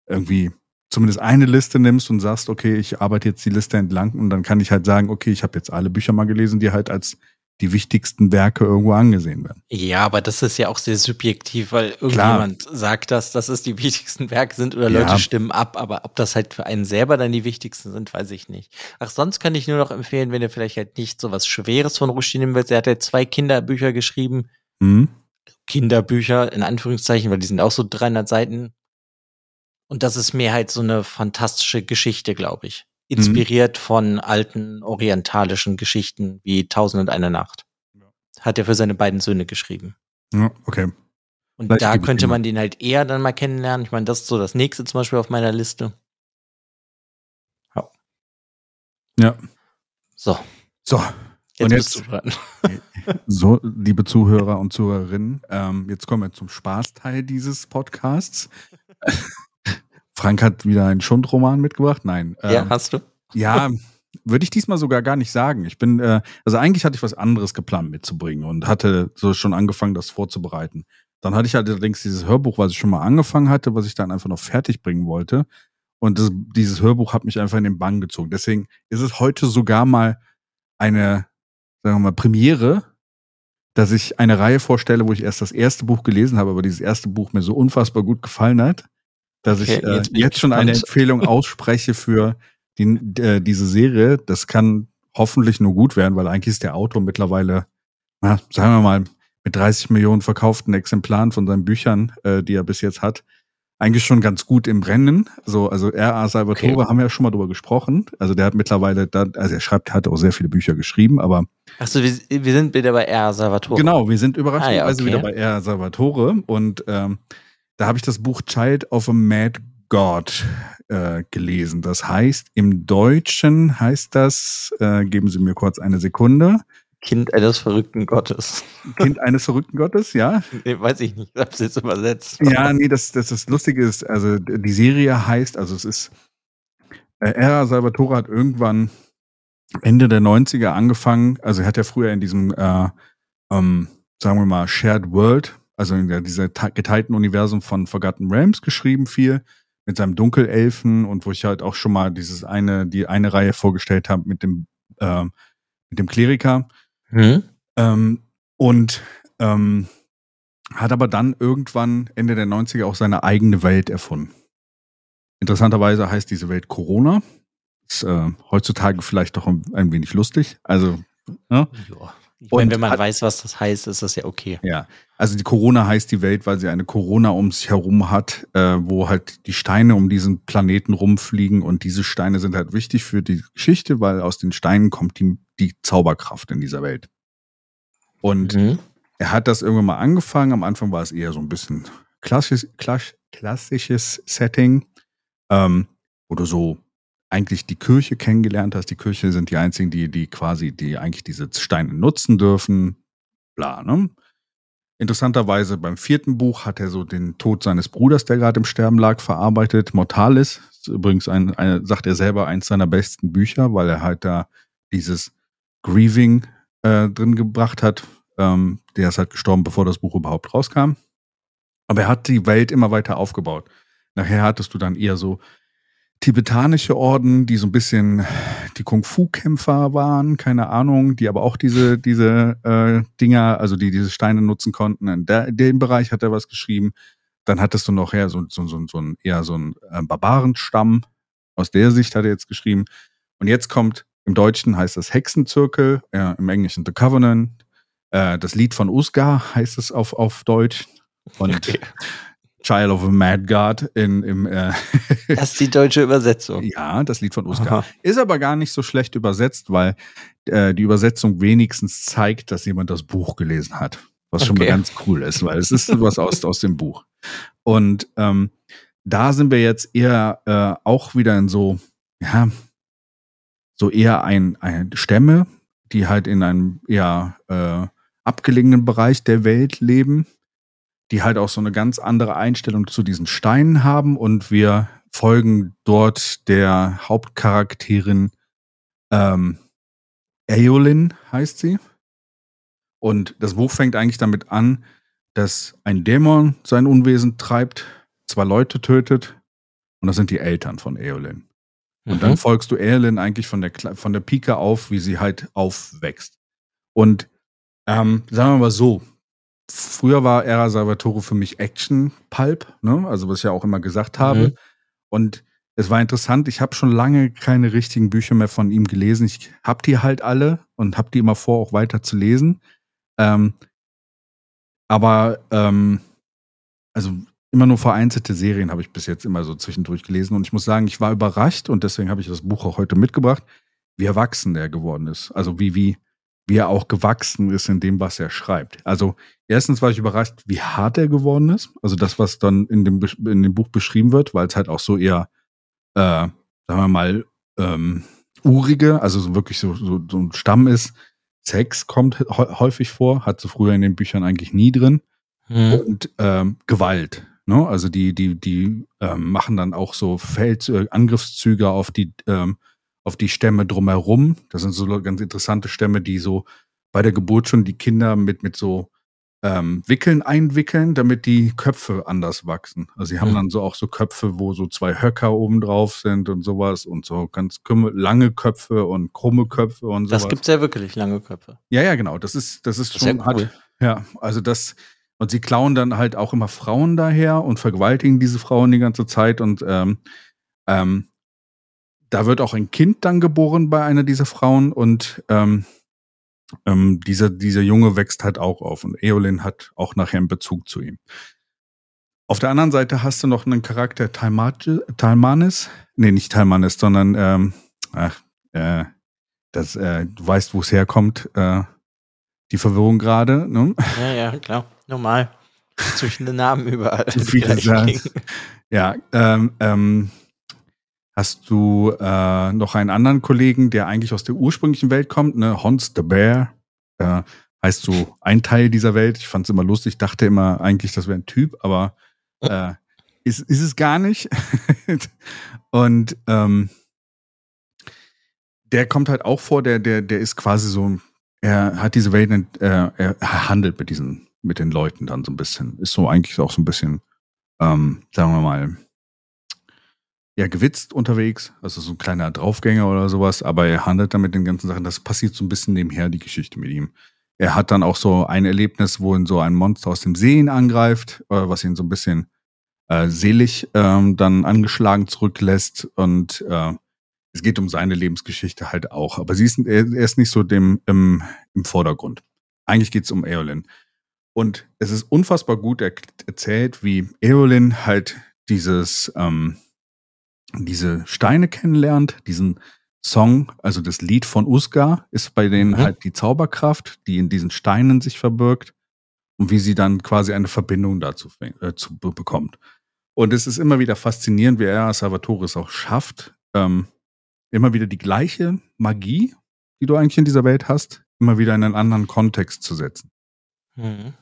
irgendwie zumindest eine Liste nimmst und sagst, okay, ich arbeite jetzt die Liste entlang und dann kann ich halt sagen, okay, ich habe jetzt alle Bücher mal gelesen, die halt als die wichtigsten Werke irgendwo angesehen werden. Ja, aber das ist ja auch sehr subjektiv, weil irgendjemand Klar. sagt, dass das ist die wichtigsten Werke sind oder Leute ja. stimmen ab, aber ob das halt für einen selber dann die wichtigsten sind, weiß ich nicht. Ach, sonst kann ich nur noch empfehlen, wenn ihr vielleicht halt nicht so was Schweres von Rushdie nehmen willst. Er hat ja zwei Kinderbücher geschrieben. Mhm. Kinderbücher, in Anführungszeichen, weil die sind auch so 300 Seiten. Und das ist mehr halt so eine fantastische Geschichte, glaube ich. Mhm. Inspiriert mhm. von alten orientalischen Geschichten wie Tausend und eine Nacht. Ja. Hat er für seine beiden Söhne geschrieben. Ja, okay. Und Vielleicht da könnte man den halt eher dann mal kennenlernen. Ich meine, das ist so das nächste zum Beispiel auf meiner Liste. Ja. Ja. So. So. Jetzt, und jetzt so, liebe Zuhörer und Zuhörerinnen, ähm, jetzt kommen wir zum Spaßteil dieses Podcasts. Frank hat wieder einen Schundroman mitgebracht. Nein. Ähm, ja, hast du? Ja, würde ich diesmal sogar gar nicht sagen. Ich bin, äh, also eigentlich hatte ich was anderes geplant mitzubringen und hatte so schon angefangen, das vorzubereiten. Dann hatte ich halt allerdings dieses Hörbuch, was ich schon mal angefangen hatte, was ich dann einfach noch fertig bringen wollte. Und das, dieses Hörbuch hat mich einfach in den Bann gezogen. Deswegen ist es heute sogar mal eine, sagen wir mal, Premiere, dass ich eine Reihe vorstelle, wo ich erst das erste Buch gelesen habe, aber dieses erste Buch mir so unfassbar gut gefallen hat, dass okay, ich äh, jetzt, jetzt schon eine Empfehlung ausspreche für die, äh, diese Serie. Das kann hoffentlich nur gut werden, weil eigentlich ist der Autor mittlerweile, na, sagen wir mal, mit 30 Millionen verkauften Exemplaren von seinen Büchern, äh, die er bis jetzt hat, eigentlich schon ganz gut im Rennen. So, also R.A. Salvatore okay. haben wir ja schon mal drüber gesprochen. Also der hat mittlerweile, da, also er schreibt, hat auch sehr viele Bücher geschrieben, aber. Achso, wir, wir sind wieder bei R.A. Salvatore. Genau, wir sind überraschenderweise ah, ja, okay. wieder bei R.A. Salvatore und ähm, da habe ich das Buch Child of a Mad God äh, gelesen. Das heißt, im Deutschen heißt das, äh, geben Sie mir kurz eine Sekunde. Kind eines verrückten Gottes. Kind eines verrückten Gottes, ja? Nee, weiß ich nicht, ich habe es jetzt übersetzt. Ja, nee, das, das, das Lustige ist, also die Serie heißt, also es ist, äh, Era Salvatore hat irgendwann Ende der 90er angefangen, also er hat ja früher in diesem, äh, ähm, sagen wir mal, Shared World also in der, dieser geteilten Universum von Forgotten Realms geschrieben viel mit seinem Dunkelelfen und wo ich halt auch schon mal dieses eine, die eine Reihe vorgestellt habe mit dem, äh, mit dem Kleriker. Mhm. Ähm, und ähm, hat aber dann irgendwann Ende der 90er auch seine eigene Welt erfunden. Interessanterweise heißt diese Welt Corona. Ist äh, heutzutage vielleicht doch ein, wenig lustig. Also, ja. ja. Ich meine, wenn man hat, weiß, was das heißt, ist das ja okay. Ja, also die Corona heißt die Welt, weil sie eine Corona um sich herum hat, äh, wo halt die Steine um diesen Planeten rumfliegen und diese Steine sind halt wichtig für die Geschichte, weil aus den Steinen kommt die, die Zauberkraft in dieser Welt. Und mhm. er hat das irgendwann mal angefangen. Am Anfang war es eher so ein bisschen klassisch, klassisch klassisches Setting, ähm, wo du so eigentlich die Kirche kennengelernt hast. Die Kirche sind die einzigen, die, die quasi, die eigentlich diese Steine nutzen dürfen. Bla, ne? Interessanterweise beim vierten Buch hat er so den Tod seines Bruders, der gerade im Sterben lag, verarbeitet. Mortalis ist übrigens ein, ein, sagt er selber, eins seiner besten Bücher, weil er halt da dieses Grieving äh, drin gebracht hat. Ähm, der ist halt gestorben, bevor das Buch überhaupt rauskam. Aber er hat die Welt immer weiter aufgebaut. Nachher hattest du dann eher so tibetanische Orden, die so ein bisschen die Kung-Fu-Kämpfer waren, keine Ahnung, die aber auch diese, diese äh, Dinger, also die diese Steine nutzen konnten. In, der, in dem Bereich hat er was geschrieben. Dann hattest du noch eher so, so, so, so ein, eher so ein äh, Barbarenstamm. Aus der Sicht hat er jetzt geschrieben. Und jetzt kommt, im Deutschen heißt das Hexenzirkel, äh, im Englischen The Covenant. Äh, das Lied von Usgar heißt es auf, auf Deutsch. Und okay. Child of a Mad God in, im. Äh das ist die deutsche Übersetzung. Ja, das Lied von. Aha. Ist aber gar nicht so schlecht übersetzt, weil äh, die Übersetzung wenigstens zeigt, dass jemand das Buch gelesen hat. Was okay. schon mal ganz cool ist, weil es ist was aus, aus dem Buch. Und ähm, da sind wir jetzt eher äh, auch wieder in so, ja, so eher ein, ein Stämme, die halt in einem eher äh, abgelegenen Bereich der Welt leben die halt auch so eine ganz andere Einstellung zu diesen Steinen haben und wir folgen dort der Hauptcharakterin ähm, Eolin heißt sie. Und das Buch fängt eigentlich damit an, dass ein Dämon sein Unwesen treibt, zwei Leute tötet und das sind die Eltern von Eolin. Und mhm. dann folgst du Eolin eigentlich von der, von der Pike auf, wie sie halt aufwächst. Und ähm, sagen wir mal so, früher war Era Salvatore für mich Action-Pulp, ne? also was ich ja auch immer gesagt habe. Mhm. Und es war interessant, ich habe schon lange keine richtigen Bücher mehr von ihm gelesen. Ich habe die halt alle und habe die immer vor, auch weiter zu lesen. Ähm, aber ähm, also immer nur vereinzelte Serien habe ich bis jetzt immer so zwischendurch gelesen. Und ich muss sagen, ich war überrascht und deswegen habe ich das Buch auch heute mitgebracht, wie erwachsen der geworden ist. Also wie, wie, wie er auch gewachsen ist in dem, was er schreibt. Also erstens war ich überrascht, wie hart er geworden ist. Also das, was dann in dem, in dem Buch beschrieben wird, weil es halt auch so eher, äh, sagen wir mal, ähm, urige, also so wirklich so, so, so ein Stamm ist. Sex kommt häufig vor, hat so früher in den Büchern eigentlich nie drin. Mhm. Und ähm, Gewalt. Ne? Also die, die, die ähm, machen dann auch so Feld, äh, Angriffszüge auf die ähm, auf die Stämme drumherum. Das sind so ganz interessante Stämme, die so bei der Geburt schon die Kinder mit, mit so ähm, Wickeln einwickeln, damit die Köpfe anders wachsen. Also sie haben mhm. dann so auch so Köpfe, wo so zwei Höcker oben drauf sind und sowas und so ganz lange Köpfe und krumme Köpfe und sowas. Das gibt's ja wirklich, lange Köpfe. Ja, ja, genau. Das ist, das ist das schon, cool. hat, ja, also das, und sie klauen dann halt auch immer Frauen daher und vergewaltigen diese Frauen die ganze Zeit und ähm, ähm, da wird auch ein Kind dann geboren bei einer dieser Frauen und ähm, ähm, dieser, dieser Junge wächst halt auch auf und Eolin hat auch nachher einen Bezug zu ihm. Auf der anderen Seite hast du noch einen Charakter Talmanis. Nee, nicht Talmanis, sondern ähm, ach, äh, das, äh, du weißt, wo es herkommt, äh, die Verwirrung gerade, ne? Ja, ja, klar. Normal. Zwischen den Namen überall. Viele ja, ähm, ähm, Hast du äh, noch einen anderen Kollegen, der eigentlich aus der ursprünglichen Welt kommt, ne? Hans the Bear, äh, heißt so ein Teil dieser Welt. Ich fand es immer lustig, dachte immer eigentlich, das wäre ein Typ, aber äh, ist, ist es gar nicht. Und ähm, der kommt halt auch vor, der, der, der ist quasi so, er hat diese Welt, äh, er handelt mit diesen, mit den Leuten dann so ein bisschen. Ist so eigentlich auch so ein bisschen, ähm, sagen wir mal, ja, gewitzt unterwegs, also so ein kleiner Draufgänger oder sowas, aber er handelt dann mit den ganzen Sachen. Das passiert so ein bisschen nebenher, die Geschichte mit ihm. Er hat dann auch so ein Erlebnis, wo ihn so ein Monster aus dem See ihn angreift, äh, was ihn so ein bisschen äh, selig ähm, dann angeschlagen zurücklässt und äh, es geht um seine Lebensgeschichte halt auch. Aber sie ist, er, er ist nicht so dem im, im Vordergrund. Eigentlich geht es um Eolin. Und es ist unfassbar gut er erzählt, wie Eolin halt dieses ähm, diese Steine kennenlernt, diesen Song, also das Lied von Usgar, ist bei denen mhm. halt die Zauberkraft, die in diesen Steinen sich verbirgt und wie sie dann quasi eine Verbindung dazu äh, zu, bekommt. Und es ist immer wieder faszinierend, wie er Salvatore es auch schafft, ähm, immer wieder die gleiche Magie, die du eigentlich in dieser Welt hast, immer wieder in einen anderen Kontext zu setzen. Mhm.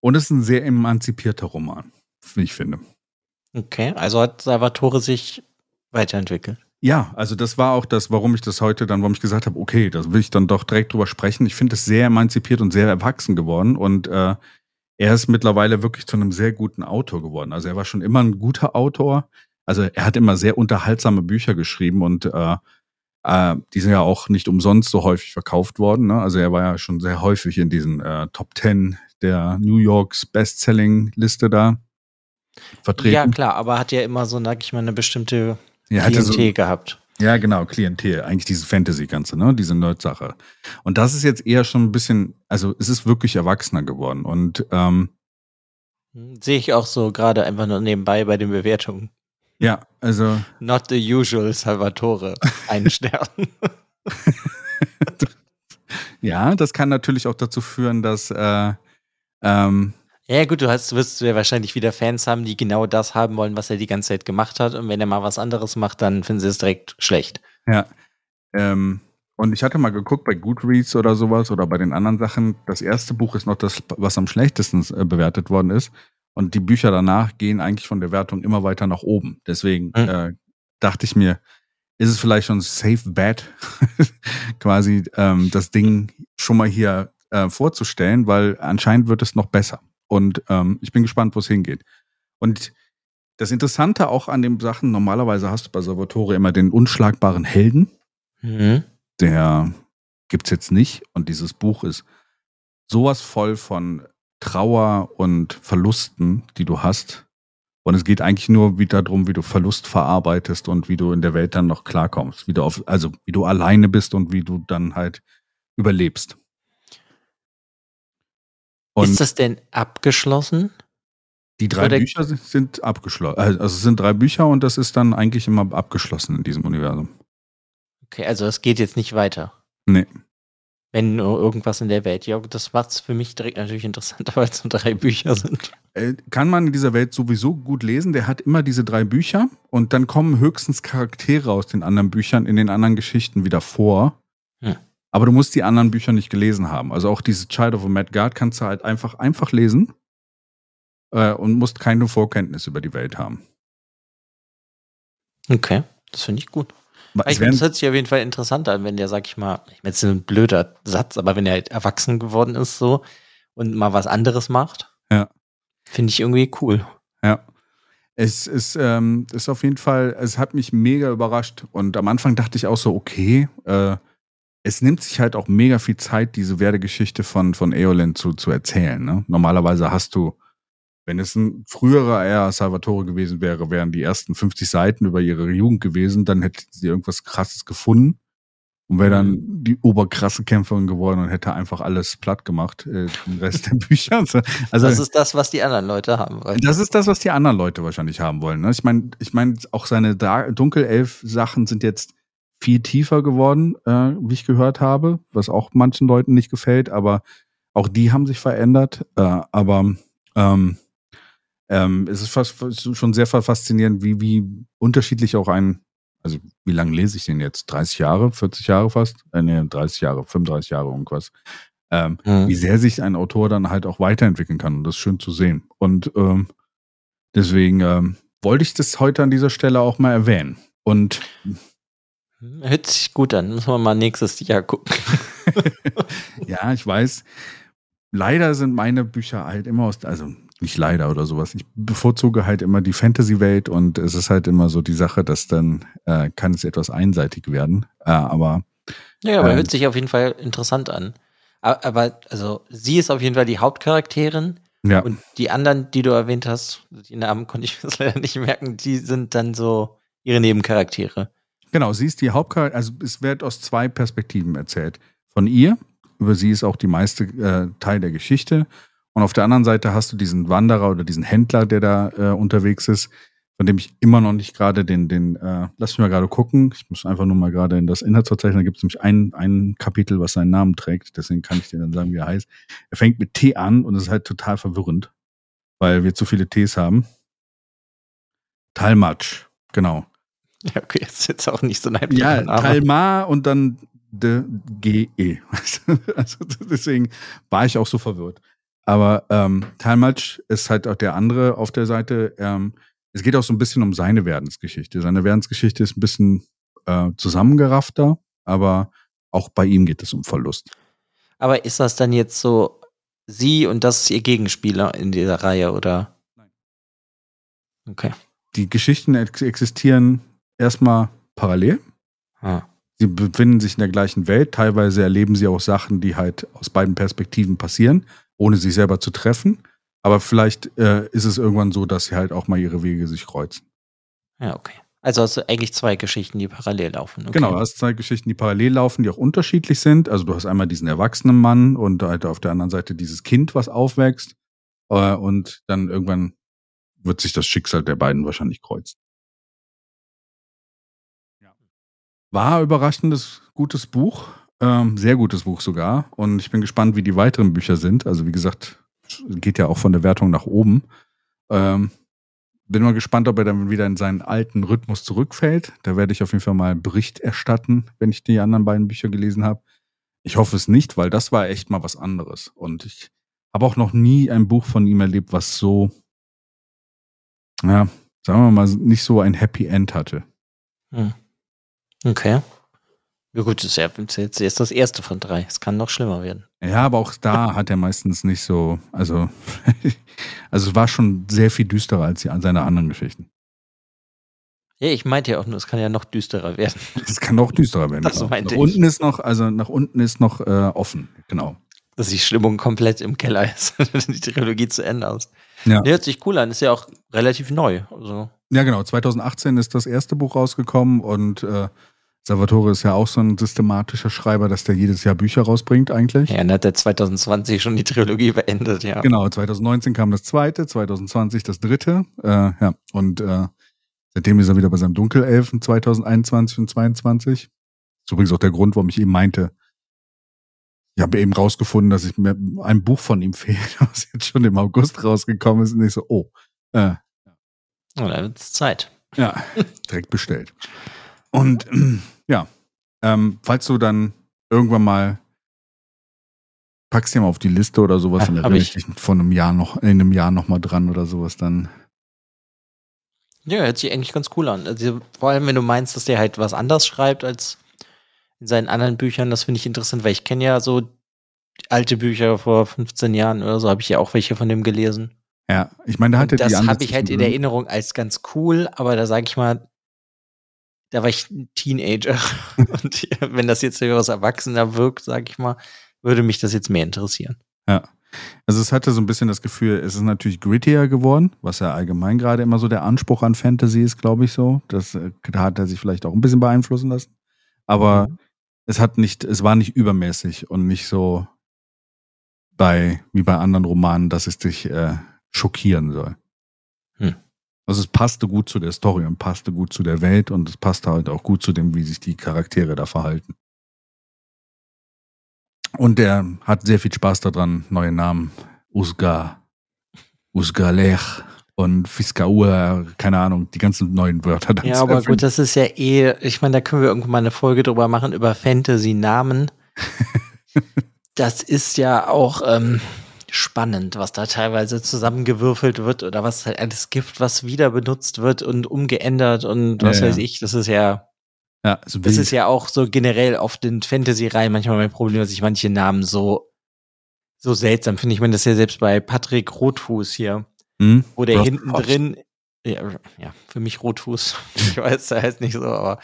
Und es ist ein sehr emanzipierter Roman, wie ich finde. Okay, also hat Salvatore sich weiterentwickelt. Ja, also das war auch das, warum ich das heute dann, warum ich gesagt habe, okay, da will ich dann doch direkt drüber sprechen. Ich finde es sehr emanzipiert und sehr erwachsen geworden und äh, er ist mittlerweile wirklich zu einem sehr guten Autor geworden. Also er war schon immer ein guter Autor. Also er hat immer sehr unterhaltsame Bücher geschrieben und äh, äh, die sind ja auch nicht umsonst so häufig verkauft worden. Ne? Also er war ja schon sehr häufig in diesen äh, Top Ten der New Yorks Bestselling-Liste da vertreten. Ja, klar, aber hat ja immer so, sag ich mal, eine bestimmte ja, Klientel so, gehabt. Ja, genau, Klientel. Eigentlich diese Fantasy-Ganze, ne? Diese Nerd-Sache. Und das ist jetzt eher schon ein bisschen, also es ist wirklich erwachsener geworden. Und ähm, hm, sehe ich auch so gerade einfach nur nebenbei bei den Bewertungen. Ja, also. Not the usual Salvatore. Ein Stern. ja, das kann natürlich auch dazu führen, dass äh, ähm, ja, gut, du hast, wirst ja wahrscheinlich wieder Fans haben, die genau das haben wollen, was er die ganze Zeit gemacht hat. Und wenn er mal was anderes macht, dann finden sie es direkt schlecht. Ja. Ähm, und ich hatte mal geguckt bei Goodreads oder sowas oder bei den anderen Sachen. Das erste Buch ist noch das, was am schlechtesten äh, bewertet worden ist. Und die Bücher danach gehen eigentlich von der Wertung immer weiter nach oben. Deswegen mhm. äh, dachte ich mir, ist es vielleicht schon safe bet, quasi ähm, das Ding schon mal hier äh, vorzustellen, weil anscheinend wird es noch besser. Und ähm, ich bin gespannt, wo es hingeht. Und das Interessante auch an den Sachen, normalerweise hast du bei Salvatore immer den unschlagbaren Helden. Mhm. Der gibt's jetzt nicht. Und dieses Buch ist sowas voll von Trauer und Verlusten, die du hast. Und es geht eigentlich nur wieder darum, wie du Verlust verarbeitest und wie du in der Welt dann noch klarkommst. Wie du auf, also wie du alleine bist und wie du dann halt überlebst. Und ist das denn abgeschlossen? Die drei Oder Bücher sind abgeschlossen. Also es sind drei Bücher und das ist dann eigentlich immer abgeschlossen in diesem Universum. Okay, also es geht jetzt nicht weiter. Nee. Wenn nur irgendwas in der Welt. Ja, das macht für mich direkt natürlich interessanter, weil es nur drei Bücher sind. Äh, kann man in dieser Welt sowieso gut lesen. Der hat immer diese drei Bücher und dann kommen höchstens Charaktere aus den anderen Büchern in den anderen Geschichten wieder vor. Hm. Aber du musst die anderen Bücher nicht gelesen haben. Also auch diese Child of a Mad Guard kannst du halt einfach, einfach lesen äh, und musst keine Vorkenntnis über die Welt haben. Okay, das finde ich gut. Ich meine, das hört sich auf jeden Fall interessant an, wenn der, sag ich mal, ich meine, es ist ein blöder Satz, aber wenn er halt erwachsen geworden ist so und mal was anderes macht, ja. finde ich irgendwie cool. Ja. Es ist, ähm, ist auf jeden Fall, es hat mich mega überrascht. Und am Anfang dachte ich auch so, okay, äh, es nimmt sich halt auch mega viel Zeit, diese Werdegeschichte von, von Eolin zu, zu erzählen. Ne? Normalerweise hast du, wenn es ein früherer eher Salvatore gewesen wäre, wären die ersten 50 Seiten über ihre Jugend gewesen, dann hätte sie irgendwas krasses gefunden und wäre dann mhm. die oberkrasse Kämpferin geworden und hätte einfach alles platt gemacht, äh, den Rest der Bücher. Also, das ist das, was die anderen Leute haben wollen. Das ist das, was die anderen Leute wahrscheinlich haben wollen. Ne? Ich meine, ich meine, auch seine Dunkelelf-Sachen sind jetzt viel tiefer geworden, äh, wie ich gehört habe, was auch manchen Leuten nicht gefällt, aber auch die haben sich verändert. Äh, aber ähm, ähm, es ist fast schon sehr faszinierend, wie, wie unterschiedlich auch ein, also wie lange lese ich den jetzt? 30 Jahre, 40 Jahre fast? Äh, nee, 30 Jahre, 35 Jahre irgendwas. Ähm, mhm. Wie sehr sich ein Autor dann halt auch weiterentwickeln kann und das ist schön zu sehen. Und ähm, deswegen ähm, wollte ich das heute an dieser Stelle auch mal erwähnen. Und Hört sich gut an. Müssen wir mal nächstes Jahr gucken. ja, ich weiß. Leider sind meine Bücher halt immer aus, also nicht leider oder sowas. Ich bevorzuge halt immer die Fantasy-Welt und es ist halt immer so die Sache, dass dann äh, kann es etwas einseitig werden. Äh, aber ja, aber ähm, hört sich auf jeden Fall interessant an. Aber also sie ist auf jeden Fall die Hauptcharakterin. Ja. Und die anderen, die du erwähnt hast, die Namen konnte ich mir leider nicht merken, die sind dann so ihre Nebencharaktere. Genau, sie ist die Hauptcharakter, also es wird aus zwei Perspektiven erzählt. Von ihr, über sie ist auch die meiste äh, Teil der Geschichte. Und auf der anderen Seite hast du diesen Wanderer oder diesen Händler, der da äh, unterwegs ist, von dem ich immer noch nicht gerade den, den, äh, lass mich mal gerade gucken. Ich muss einfach nur mal gerade in das Inhaltsverzeichnis, da gibt es nämlich ein, ein Kapitel, was seinen Namen trägt, deswegen kann ich dir dann sagen, wie er heißt. Er fängt mit T an und ist halt total verwirrend, weil wir zu viele Ts haben. Talmatsch, genau. Ja, okay, jetzt ist jetzt auch nicht so ein Ja, Talmar und dann de GE. also deswegen war ich auch so verwirrt. Aber ähm, Talmatsch ist halt auch der andere auf der Seite. Ähm, es geht auch so ein bisschen um seine Werdensgeschichte. Seine Werdensgeschichte ist ein bisschen äh, zusammengeraffter, aber auch bei ihm geht es um Verlust. Aber ist das dann jetzt so sie und das ist ihr Gegenspieler in dieser Reihe, oder? Nein. Okay. Die Geschichten existieren erstmal parallel. Ah. Sie befinden sich in der gleichen Welt. Teilweise erleben sie auch Sachen, die halt aus beiden Perspektiven passieren, ohne sich selber zu treffen. Aber vielleicht äh, ist es irgendwann so, dass sie halt auch mal ihre Wege sich kreuzen. Ja, okay. Also hast du eigentlich zwei Geschichten, die parallel laufen. Okay. Genau, du hast zwei Geschichten, die parallel laufen, die auch unterschiedlich sind. Also du hast einmal diesen erwachsenen Mann und halt auf der anderen Seite dieses Kind, was aufwächst. Äh, und dann irgendwann wird sich das Schicksal der beiden wahrscheinlich kreuzen. War überraschendes gutes Buch. Ähm, sehr gutes Buch sogar. Und ich bin gespannt, wie die weiteren Bücher sind. Also wie gesagt, geht ja auch von der Wertung nach oben. Ähm, bin mal gespannt, ob er dann wieder in seinen alten Rhythmus zurückfällt. Da werde ich auf jeden Fall mal Bericht erstatten, wenn ich die anderen beiden Bücher gelesen habe. Ich hoffe es nicht, weil das war echt mal was anderes. Und ich habe auch noch nie ein Buch von ihm erlebt, was so, ja, sagen wir mal, nicht so ein Happy End hatte. Hm. Okay. Ja gut, das ist ja jetzt das erste von drei. Es kann noch schlimmer werden. Ja, aber auch da hat er meistens nicht so, also, also es war schon sehr viel düsterer als die, seine anderen Geschichten. Ja, ich meinte ja auch nur, es kann ja noch düsterer werden. Es kann noch düsterer werden. Das genau. meinte nach ich. unten ist noch, also nach unten ist noch äh, offen, genau. Dass die Stimmung komplett im Keller ist, die Trilogie zu Ende aus. Ja. Die hört sich cool an, ist ja auch relativ neu. Also. Ja, genau. 2018 ist das erste Buch rausgekommen und äh, Salvatore ist ja auch so ein systematischer Schreiber, dass der jedes Jahr Bücher rausbringt eigentlich. Ja, dann hat er 2020 schon die Trilogie beendet, ja. Genau, 2019 kam das zweite, 2020 das dritte. Äh, ja, und äh, seitdem ist er wieder bei seinem Dunkelelfen 2021 und 2022. Das ist übrigens auch der Grund, warum ich eben meinte, ich habe eben rausgefunden, dass ich mir ein Buch von ihm fehlt, was jetzt schon im August rausgekommen ist. Und ich so, oh. Äh, ja. Dann wird es Zeit. Ja, direkt bestellt. Und ja, ähm, falls du dann irgendwann mal packst dir mal auf die Liste oder sowas, dann ich dich von einem Jahr noch, in einem Jahr noch mal dran oder sowas dann. Ja, hört sich eigentlich ganz cool an. Also, vor allem, wenn du meinst, dass der halt was anders schreibt als in seinen anderen Büchern, das finde ich interessant, weil ich kenne ja so alte Bücher vor 15 Jahren oder so, habe ich ja auch welche von dem gelesen. Ja, ich meine, da hatte die Das habe ich halt in Erinnerung als ganz cool, aber da sage ich mal, da war ich ein Teenager. und wenn das jetzt etwas erwachsener wirkt, sag ich mal, würde mich das jetzt mehr interessieren. Ja. Also es hatte so ein bisschen das Gefühl, es ist natürlich grittier geworden, was ja allgemein gerade immer so der Anspruch an Fantasy ist, glaube ich so. Das, äh, da hat er sich vielleicht auch ein bisschen beeinflussen lassen. Aber mhm. es hat nicht, es war nicht übermäßig und nicht so bei, wie bei anderen Romanen, dass es dich äh, schockieren soll. Hm. Also es passte gut zu der Story und passte gut zu der Welt und es passte halt auch gut zu dem, wie sich die Charaktere da verhalten. Und er hat sehr viel Spaß daran, neue Namen. Usga, Usgalech und Fiskaur, keine Ahnung, die ganzen neuen Wörter. Ja, aber gut, das ist ja eh, ich meine, da können wir irgendwann mal eine Folge drüber machen, über Fantasy-Namen. das ist ja auch, ähm, spannend, was da teilweise zusammengewürfelt wird oder was halt alles gibt, was wieder benutzt wird und umgeändert und was ja, weiß ich. Das ist ja, ja so das ist ja auch so generell oft in Fantasy-Reihen manchmal mein Problem, dass ich manche Namen so, so seltsam finde. Ich meine, das ist ja selbst bei Patrick Rotfuß hier, hm? wo der hinten drin, ja, ja, für mich Rotfuß, ich weiß, das heißt nicht so, aber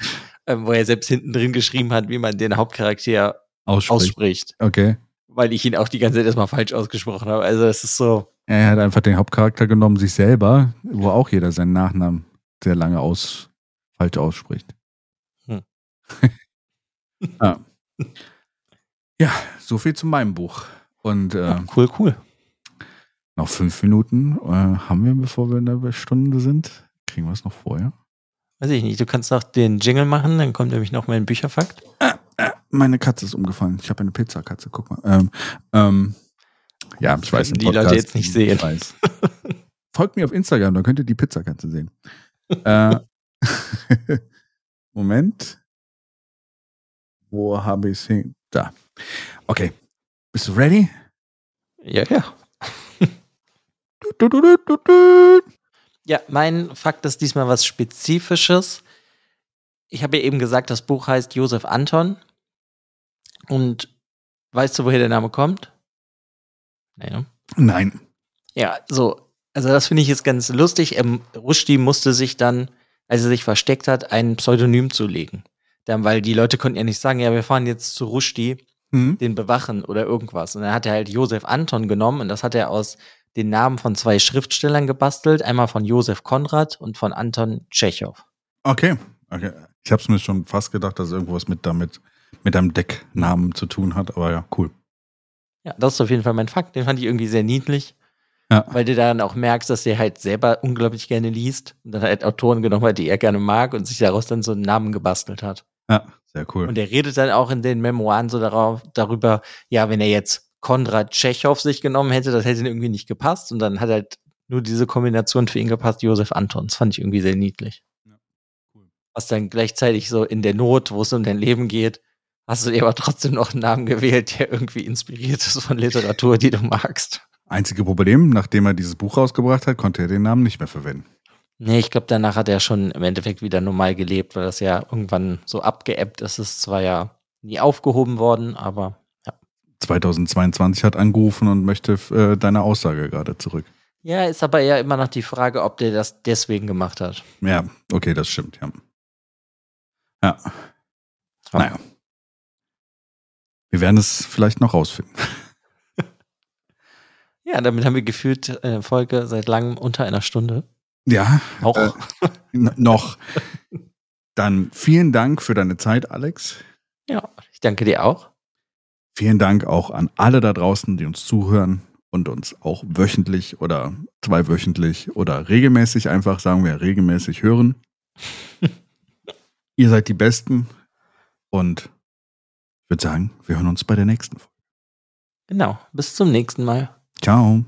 ähm, wo er selbst hinten drin geschrieben hat, wie man den Hauptcharakter ausspricht. ausspricht. Okay weil ich ihn auch die ganze Zeit erstmal falsch ausgesprochen habe. Also es ist so. Er hat einfach den Hauptcharakter genommen, sich selber, wo auch jeder seinen Nachnamen sehr lange aus, falsch ausspricht. Hm. ja. ja, so viel zu meinem Buch. Und äh, ja, cool, cool. Noch fünf Minuten äh, haben wir, bevor wir in der Stunde sind. Kriegen wir es noch vorher? Weiß ich nicht. Du kannst noch den Jingle machen, dann kommt nämlich noch mein Bücherfakt. Äh, äh, meine Katze ist umgefallen. Ich habe eine Pizzakatze, guck mal. Ähm, ähm, ja, ich weiß nicht. Die Leute jetzt nicht sehen. Folgt mir auf Instagram, da könnt ihr die Pizzakatze sehen. äh, Moment. Wo habe ich es hin? Da. Okay. Bist du ready? Ja, ja. ja, mein Fakt ist diesmal was Spezifisches. Ich habe ja eben gesagt, das Buch heißt Josef Anton. Und weißt du, woher der Name kommt? Nee, ne? Nein. Ja, so. Also, das finde ich jetzt ganz lustig. Ähm, Rushdie musste sich dann, als er sich versteckt hat, ein Pseudonym zulegen. Dann, weil die Leute konnten ja nicht sagen, ja, wir fahren jetzt zu Rushdie, mhm. den bewachen oder irgendwas. Und dann hat er halt Josef Anton genommen und das hat er aus den Namen von zwei Schriftstellern gebastelt. Einmal von Josef Konrad und von Anton Tschechow. Okay. okay. Ich habe es mir schon fast gedacht, dass irgendwas mit damit mit einem Decknamen zu tun hat, aber ja, cool. Ja, das ist auf jeden Fall mein Fakt. Den fand ich irgendwie sehr niedlich. Ja. Weil du dann auch merkst, dass der halt selber unglaublich gerne liest und dann halt Autoren genommen hat, die er gerne mag und sich daraus dann so einen Namen gebastelt hat. Ja, sehr cool. Und er redet dann auch in den Memoiren so darauf, darüber, ja, wenn er jetzt Konrad Tschechow sich genommen hätte, das hätte ihm irgendwie nicht gepasst und dann hat halt nur diese Kombination für ihn gepasst, Josef Anton. Das fand ich irgendwie sehr niedlich. Was dann gleichzeitig so in der Not, wo es um dein Leben geht, hast du dir aber trotzdem noch einen Namen gewählt, der irgendwie inspiriert ist von Literatur, die du magst. Einzige Problem, nachdem er dieses Buch rausgebracht hat, konnte er den Namen nicht mehr verwenden. Nee, ich glaube, danach hat er schon im Endeffekt wieder normal gelebt, weil das ja irgendwann so abgeebbt ist. Es ist zwar ja nie aufgehoben worden, aber ja. 2022 hat angerufen und möchte äh, deine Aussage gerade zurück. Ja, ist aber ja immer noch die Frage, ob der das deswegen gemacht hat. Ja, okay, das stimmt, ja. Ja. ja. Naja. Wir werden es vielleicht noch rausfinden. Ja, damit haben wir gefühlt eine Folge seit langem unter einer Stunde. Ja. Auch. Äh, noch. Dann vielen Dank für deine Zeit, Alex. Ja, ich danke dir auch. Vielen Dank auch an alle da draußen, die uns zuhören und uns auch wöchentlich oder zweiwöchentlich oder regelmäßig einfach, sagen wir, regelmäßig hören. Ihr seid die Besten und ich würde sagen, wir hören uns bei der nächsten Folge. Genau, bis zum nächsten Mal. Ciao.